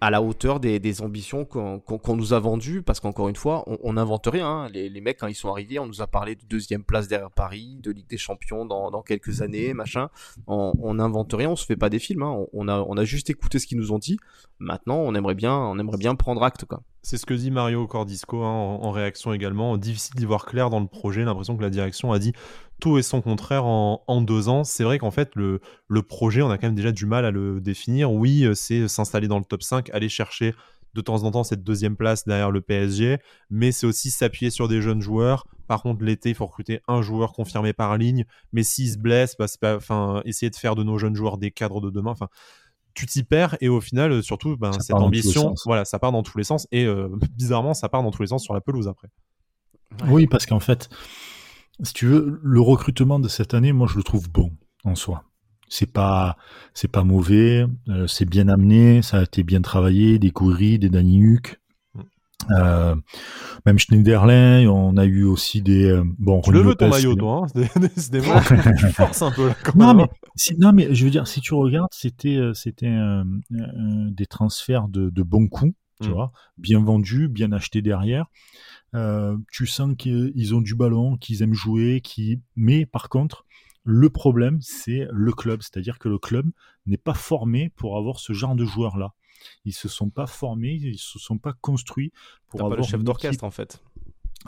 à la hauteur des, ambitions qu'on nous a vendues, parce qu'encore une fois, on n'invente rien. Hein. Les, mecs, quand ils sont arrivés, on nous a parlé de deuxième place derrière Paris, de Ligue des Champions dans, quelques années, machin. On n'invente rien, on se fait pas des films. Hein. On, a, juste écouté ce qu'ils nous ont dit. Maintenant, on aimerait bien, on aimerait bien prendre acte. C'est ce que dit Mario Cordisco hein, en, réaction également. Difficile d'y voir clair dans le projet. L'impression que la direction a dit tout et son contraire en, deux ans. C'est vrai qu'en fait, le, projet, on a quand même déjà du mal à le définir. Oui, euh, c'est s'installer dans le top 5, aller chercher de temps en temps cette deuxième place derrière le PSG, mais c'est aussi s'appuyer sur des jeunes joueurs. Par contre, l'été, il faut recruter un joueur confirmé par ligne, mais s'il se blesse, bah, essayer de faire de nos jeunes joueurs des cadres de demain. Enfin, tu t'y perds et au final, euh, surtout, ben, cette ambition, voilà, ça part dans tous les sens et euh, bizarrement, ça part dans tous les sens sur la pelouse après. Oui, parce qu'en fait, si tu veux, le recrutement de cette année, moi, je le trouve bon en soi. C'est pas, c'est pas mauvais, euh, c'est bien amené, ça a été bien travaillé, des Koury, des Daniuk, euh, même Schneiderlin, on a eu aussi des euh, bon. Tu le veux ton maillot, toi hein des tu forces un peu là. Quand non même. mais non mais je veux dire, si tu regardes, c'était euh, des transferts de, de bons coups, tu mm. vois, bien vendus, bien achetés derrière. Tu sens qu'ils ont du ballon, qu'ils aiment jouer, qui. Mais par contre, le problème, c'est le club, c'est-à-dire que le club n'est pas formé pour avoir ce genre de joueurs-là. Ils se sont pas formés, ils se sont pas construits pour avoir. pas le chef d'orchestre en fait.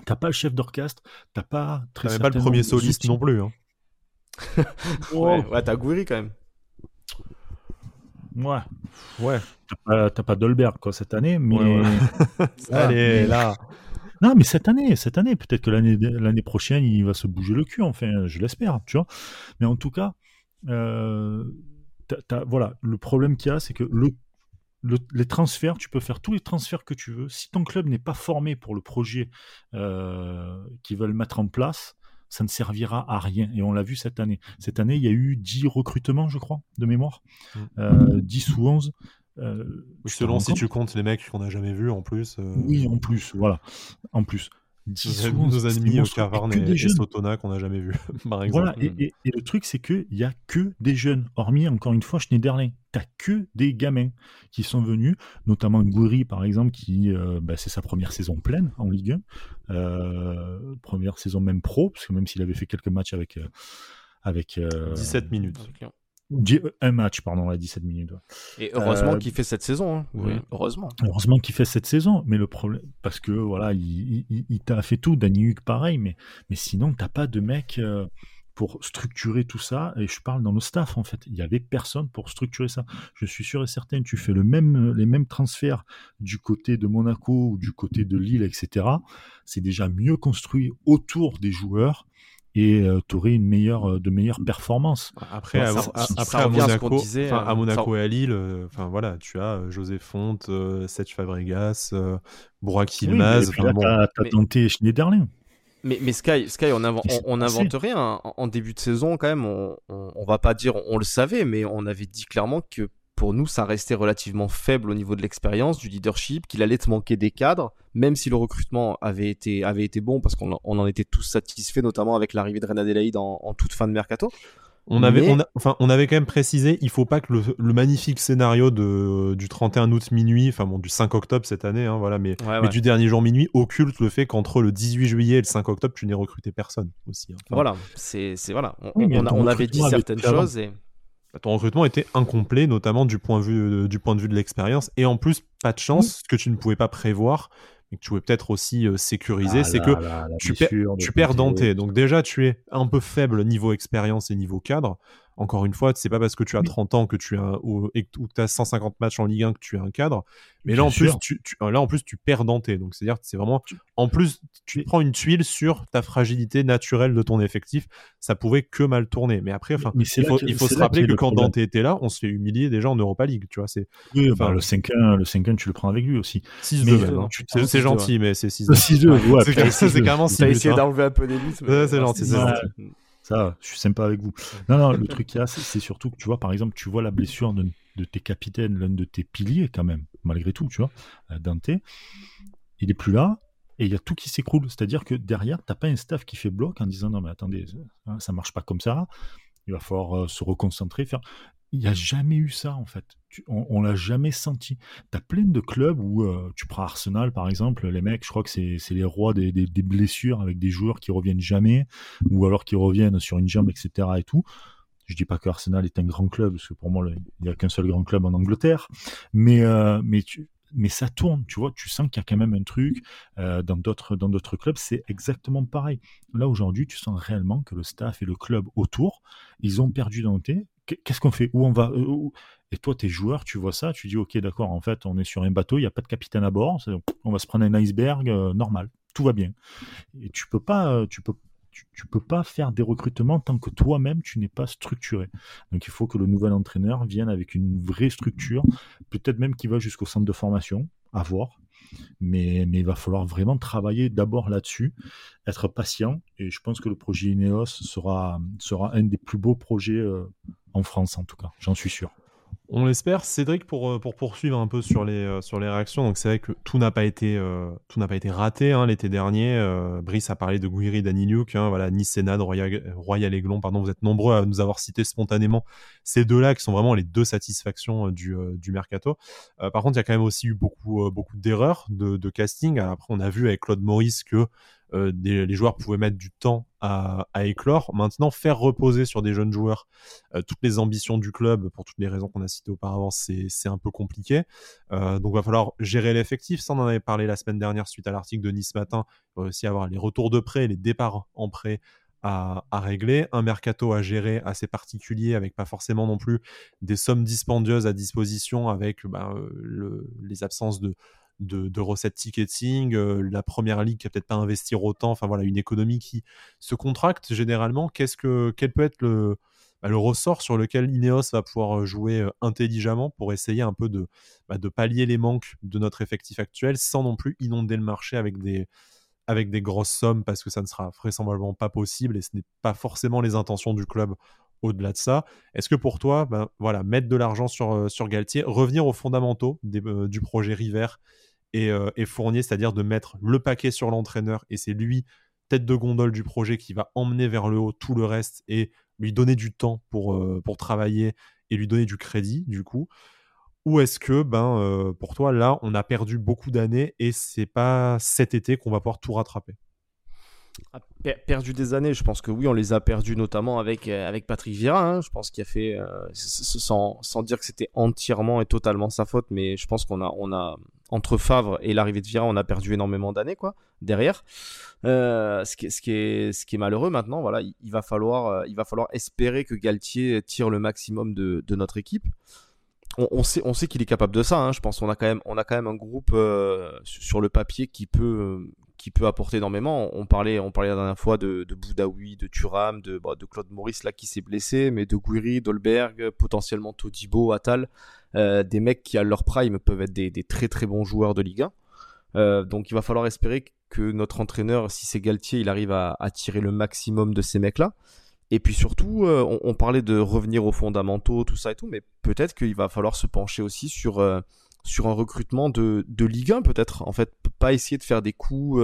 T'as pas le chef d'orchestre, t'as pas très. pas le premier soliste non plus. Hein. ouais, t'as Gouiri quand même. Ouais. Ouais. T'as pas, pas Dolberg quoi cette année, mais. Allez, là. Non, mais cette année, cette année, peut-être que l'année l'année prochaine, il va se bouger le cul. Enfin, je l'espère, tu vois. Mais en tout cas, euh, voilà, le problème qu'il y a, c'est que le les transferts, tu peux faire tous les transferts que tu veux. Si ton club n'est pas formé pour le projet euh, qu'ils veulent mettre en place, ça ne servira à rien. Et on l'a vu cette année. Cette année, il y a eu 10 recrutements, je crois, de mémoire. 10 mm. euh, ou 11. Euh, selon si tu comptes les mecs qu'on n'a jamais vus en plus. Euh. Oui, en plus, voilà. En plus nos ennemis au Cavarne et, et Sotona qu'on n'a jamais vu, par exemple. Voilà, et, le truc, c'est qu'il n'y a que des jeunes, hormis, encore une fois, Schneiderlin. T'as que des gamins qui sont venus, notamment Goury, par exemple, qui, euh, bah, c'est sa première saison pleine en Ligue 1. Euh, première saison même pro, parce que même s'il avait fait quelques matchs avec... Euh, avec 17 minutes. Un match, pardon, à 17 minutes. Et heureusement euh, qu'il fait cette saison. Hein. Oui. Heureusement. Heureusement qu'il fait cette saison. Mais le problème, parce que voilà, il, il, t'a fait tout. Danny Huck, pareil. Mais, mais sinon, t'as pas de mec euh, pour structurer tout ça. Et je parle dans le staff, en fait. Il y avait personne pour structurer ça. Je suis sûr et certain, tu fais le même, les mêmes transferts du côté de Monaco ou du côté de Lille, etc. C'est déjà mieux construit autour des joueurs et euh, tu aurais une meilleure, euh, de meilleures performances. Après, à, après à, Monaco, disait, à Monaco et à Lille, euh, enfin voilà, tu as José Fonte, Seth Fabregas, Burak Yilmaz. Oui, bon. t'as mais... tenté Schneiderlin. Mais, mais Sky, Sky, on, on, n'invente rien. En, début de saison, quand même, on, on, on va pas dire, on le savait, mais on avait dit clairement que pour nous, ça restait relativement faible au niveau de l'expérience, du leadership, qu'il allait te manquer des cadres, même si le recrutement avait été, avait été bon, parce qu'on en était tous satisfaits, notamment avec l'arrivée de René Adelaide en, toute fin de mercato. On avait, on, enfin, on avait quand même précisé, il faut pas que le, magnifique scénario de, du 31 août minuit, enfin bon, du 5 octobre cette année, hein, voilà, mais, mais du dernier jour minuit, occulte le fait qu'entre le 18 juillet et le 5 octobre, tu n'aies recruté personne aussi. Hein. voilà, c'est voilà, on, on avait dit certaines choses et ton recrutement était incomplet, notamment du point de vue, euh, du point de, vue de l'expérience. Et en plus, pas de chance, ce que tu ne pouvais pas prévoir, mais que tu pouvais peut-être aussi euh, sécuriser, ah c'est que tu, tu perds Dante. Donc déjà, tu es un peu faible niveau expérience et niveau cadre. Encore une fois, c'est pas parce que tu as 30 ans que tu as ou, et que tu as 150 matchs en Ligue 1 que tu es un cadre. Mais là en, plus, tu, là, en plus, tu perds Dante. Donc, c'est-à-dire c'est vraiment. En plus, tu prends une tuile sur ta fragilité naturelle de ton effectif. Ça pouvait que mal tourner. Mais après, enfin, il faut, il faut se rappeler que quand Dante était là, on se fait humilier déjà en Europa League. Tu vois, c'est. Oui, enfin, le 5-1, le 5 tu le prends avec lui aussi. 6-2, hein. c'est gentil, mais c'est 6-2. 6-2, ouais. C'est carrément 6 T'as essayé d'enlever un peu des C'est gentil, c'est gentil. Ça, je suis sympa avec vous. Non, non, le truc qu'il y a, c'est surtout que tu vois, par exemple, tu vois la blessure de, tes capitaines, l'un de tes piliers, quand même, malgré tout, tu vois, euh, Dante. Il est plus là, et il y a tout qui s'écroule. C'est-à-dire que derrière, tu n'as pas un staff qui fait bloc en disant non, mais attendez, ça marche pas comme ça. Il va falloir euh, se reconcentrer, faire. Il n'y a jamais eu ça, en fait. on, ne l'a jamais senti. Tu as plein de clubs où euh, tu prends Arsenal, par exemple, les mecs, je crois que c'est les rois des, blessures avec des joueurs qui reviennent jamais, ou alors qui reviennent sur une jambe, etc. et tout. Je dis pas que Arsenal est un grand club, parce que pour moi, il n'y a qu'un seul grand club en Angleterre. Mais, euh, mais ça tourne, tu vois, tu sens qu'il y a quand même un truc euh, dans d'autres dans d'autres clubs, c'est exactement pareil. Là aujourd'hui, tu sens réellement que le staff et le club autour, ils ont perdu Dante qu'est-ce qu'on fait? Où on va euh, Et toi, tes joueurs, tu vois ça, tu dis, ok, d'accord, en fait, on est sur un bateau, il n'y a pas de capitaine à bord, on va se prendre un iceberg euh, normal, tout va bien. Et tu peux pas, euh, tu peux, tu, peux pas faire des recrutements tant que toi-même tu n'es pas structuré. Donc il faut que le nouvel entraîneur vienne avec une vraie structure, peut-être même qu'il va jusqu'au centre de formation, à voir. Mais, il va falloir vraiment travailler d'abord là-dessus, être patient. Et je pense que le projet Ineos sera, sera un des plus beaux projets en France en tout cas, j'en suis sûr. On l'espère. Cédric, pour, euh, pour poursuivre un peu sur les, euh, sur les réactions, donc c'est vrai que tout n'a pas été, euh, tout n'a pas été raté hein, l'été dernier. Brice a parlé de Guiri Daniluk, hein, voilà, Nice Sénad, Royal, Royal Aiglon, pardon, vous êtes nombreux à nous avoir cité spontanément ces deux-là qui sont vraiment les deux satisfactions du, du mercato. par contre, il y a quand même aussi eu beaucoup, beaucoup d'erreurs de, de casting. Après, on a vu avec Claude Maurice que euh, les joueurs pouvaient mettre du temps à, éclore. Maintenant, faire reposer sur des jeunes joueurs euh, toutes les ambitions du club, pour toutes les raisons qu'on a citées auparavant, c'est un peu compliqué. Euh, donc, il va falloir gérer l'effectif. Ça, on en avait parlé la semaine dernière suite à l'article de Nice Matin. Il va aussi avoir les retours de prêt, les départs en prêt à, régler, un mercato à gérer assez particulier avec pas forcément non plus des sommes dispendieuses à disposition avec bah, les absences de, de, recettes ticketing, euh, la première ligue qui a peut-être pas investir autant, enfin une économie qui se contracte généralement. Qu'est-ce que, quel peut être le, bah, ressort sur lequel Ineos va pouvoir euh, jouer euh, intelligemment pour essayer un peu de, bah, de pallier les manques de notre effectif actuel sans non plus inonder le marché avec des, grosses sommes parce que ça ne sera vraisemblablement pas possible et ce n'est pas forcément les intentions du club au-delà de ça. Est-ce que pour toi, ben, voilà, mettre de l'argent sur Galtier, revenir aux fondamentaux du projet River euh, et, Fournier, c'est-à-dire de mettre le paquet sur l'entraîneur et c'est lui, tête de gondole du projet, qui va emmener vers le haut tout le reste et lui donner du temps pour, euh, pour travailler et lui donner du crédit, du coup. Ou est-ce que, ben, euh, pour toi, là, on a perdu beaucoup d'années et c'est pas cet été qu'on va pouvoir tout rattraper? A perdu des années, je pense que oui, on les a perdus notamment avec, euh, avec Patrick Vieira. Hein. Je pense qu'il a fait, euh, sans, sans, dire que c'était entièrement et totalement sa faute, mais je pense qu'on a, on a, entre Favre et l'arrivée de Vieira, on a perdu énormément d'années quoi, derrière. Euh, ce, qui, est, malheureux maintenant, voilà, il, va falloir, il va falloir espérer que Galtier tire le maximum de, notre équipe. On, sait, qu'il est capable de ça. Hein. Je pense qu'on a quand même, on a quand même un groupe sur le papier qui peut, apporter énormément. On parlait, la dernière fois de, Boudaoui, de Thuram, de, bah, de Claude Maurice là qui s'est blessé, mais de Guiri, Dolberg, potentiellement Todibo, Attal, euh, des mecs qui à leur prime peuvent être des, très très bons joueurs de Ligue 1. Euh, donc il va falloir espérer que notre entraîneur, si c'est Galtier, il arrive à, tirer le maximum de ces mecs-là. Et puis surtout, euh, on, parlait de revenir aux fondamentaux, tout ça et tout, mais peut-être qu'il va falloir se pencher aussi sur sur un recrutement de, de Ligue 1 peut-être. En fait, pas essayer de faire des coups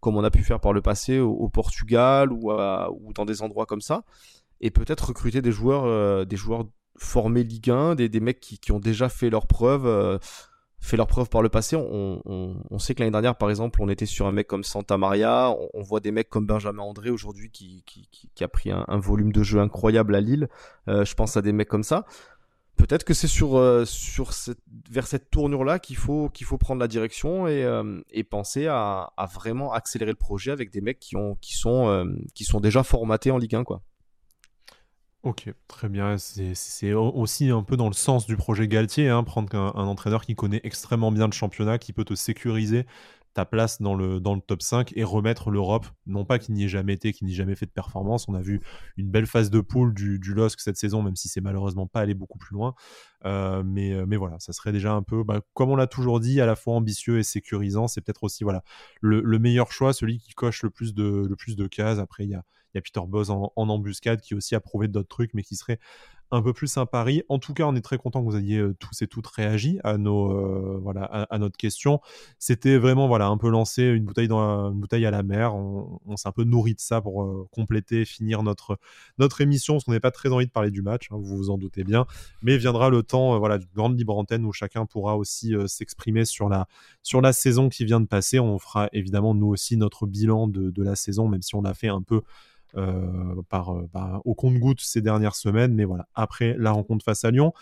comme on a pu faire par le passé au, Portugal ou, ou dans des endroits comme ça. Et peut-être recruter des joueurs, des joueurs formés Ligue 1, des, des mecs qui, qui, ont déjà fait leurs preuves, euh, fait leurs preuves par le passé. On, on, on sait que l'année dernière, par exemple, on était sur un mec comme Santa Maria. On, voit des mecs comme Benjamin André aujourd'hui qui, qui, qui, a pris un, volume de jeu incroyable à Lille. je pense à des mecs comme ça peut-être que c'est sur, euh, sur vers cette tournure-là qu'il faut, qu'il faut prendre la direction et, euh, et penser à, à, vraiment accélérer le projet avec des mecs qui, ont, qui, sont, euh, qui sont déjà formatés en Ligue 1. Quoi. Ok, très bien. C'est aussi un peu dans le sens du projet Galtier, hein, prendre un, entraîneur qui connaît extrêmement bien le championnat, qui peut te sécuriser ta place dans le, top 5 et remettre l'Europe, non pas qu'il n'y ait jamais été, qu'il n'y ait jamais fait de performance. On a vu une belle phase de poule du, LOSC cette saison, même si c'est malheureusement pas allé beaucoup plus loin. Euh, mais, euh, mais voilà, ça serait déjà un peu, bah, comme on l'a toujours dit, à la fois ambitieux et sécurisant. C'est peut-être aussi voilà, le, le, meilleur choix, celui qui coche le plus de, le plus de cases. Après, il y a, y a Peter Boz en, embuscade qui aussi a prouvé d'autres trucs, mais qui serait un peu plus un pari. En tout cas, on est très content que vous ayez euh, tous et toutes réagi à nos euh, voilà à, notre question. C'était vraiment voilà un peu lancé une bouteille dans une bouteille à la mer. On, s'est un peu nourri de ça pour euh, compléter, finir notre notre émission. Parce qu'on n'est pas très envie de parler du match, hein, vous vous en doutez bien. Mais viendra le temps voilà d'une grande libre antenne où chacun pourra aussi s'exprimer sur la sur la saison qui vient de passer. On fera évidemment nous aussi notre bilan de, la saison, même si on l'a fait un peu par, euh, bah, au compte-goutte ces dernières semaines. Mais voilà, après la rencontre face à Lyon,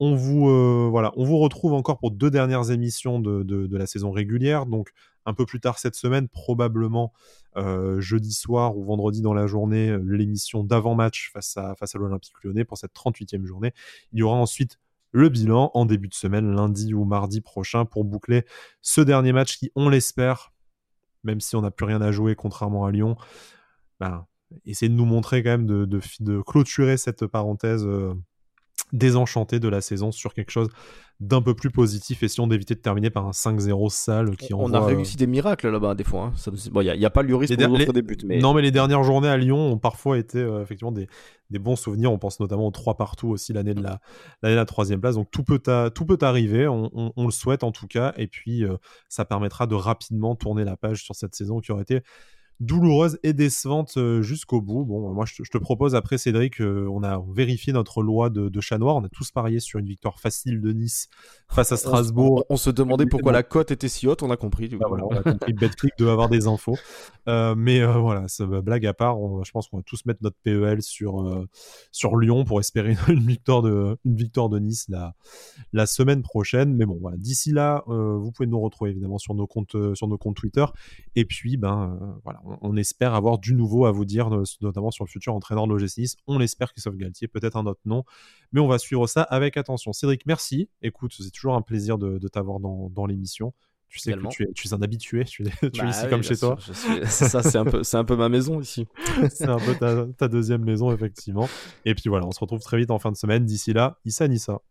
on vous, euh, voilà, on vous retrouve encore pour deux dernières émissions de, de, la saison régulière. Donc, un peu plus tard cette semaine, probablement euh, jeudi soir ou vendredi dans la journée, l'émission d'avant-match face à, face à l'Olympique lyonnais pour cette 38e journée. Il y aura ensuite le bilan en début de semaine, lundi ou mardi prochain, pour boucler ce dernier match qui, on l'espère, même si on n'a plus rien à jouer contrairement à Lyon, ben, essayer de nous montrer quand même de, de, de clôturer cette parenthèse euh, désenchantée de la saison sur quelque chose d'un peu plus positif, essayons d'éviter de terminer par un 5-0 sale qui On a réussi des miracles là-bas, des fois. Hein. Bon, il n'y a, a, pas Lloris pour notre début. Mais... Non, mais les dernières journées à Lyon ont parfois été euh, effectivement des, des, bons souvenirs. On pense notamment aux trois partout aussi l'année de la, l'année de la troisième place. Donc tout peut, tout peut arriver, on, on, on, le souhaite en tout cas. Et puis euh, ça permettra de rapidement tourner la page sur cette saison qui aurait été douloureuse et décevante euh, jusqu'au bout. Bon, moi, je te, propose après, Cédric, euh, on a vérifié notre loi de, chat noir. On a tous parié sur une victoire facile de Nice face à Strasbourg. On, se demandait pourquoi la cote était si haute. On a compris. Bah voilà, on a compris. Betclic devait avoir des infos. Euh, mais voilà, ça, blague à part, je pense qu'on va tous mettre notre PEL sur, sur Lyon pour espérer une victoire de, une victoire de Nice la, la semaine prochaine. Mais bon, voilà. D'ici là, vous pouvez nous retrouver évidemment sur nos comptes, sur nos comptes Twitter. Et puis, ben, voilà on, espère avoir du nouveau à vous dire, notamment sur le futur entraîneur de l'OGC Nice. On espère Christophe Galtier, peut-être un autre nom, mais on va suivre ça avec attention. Cédric, merci. Écoute, c'est toujours un plaisir de, t'avoir dans, l'émission. Tu sais que tu es, un habitué, tu es, bah ici comme chez toi. C'est ça, c'est un, peu, un peu ma maison ici. c'est un peu ta, ta, deuxième maison, effectivement. Et puis voilà, on se retrouve très vite en fin de semaine. D'ici là, Issa Nissa.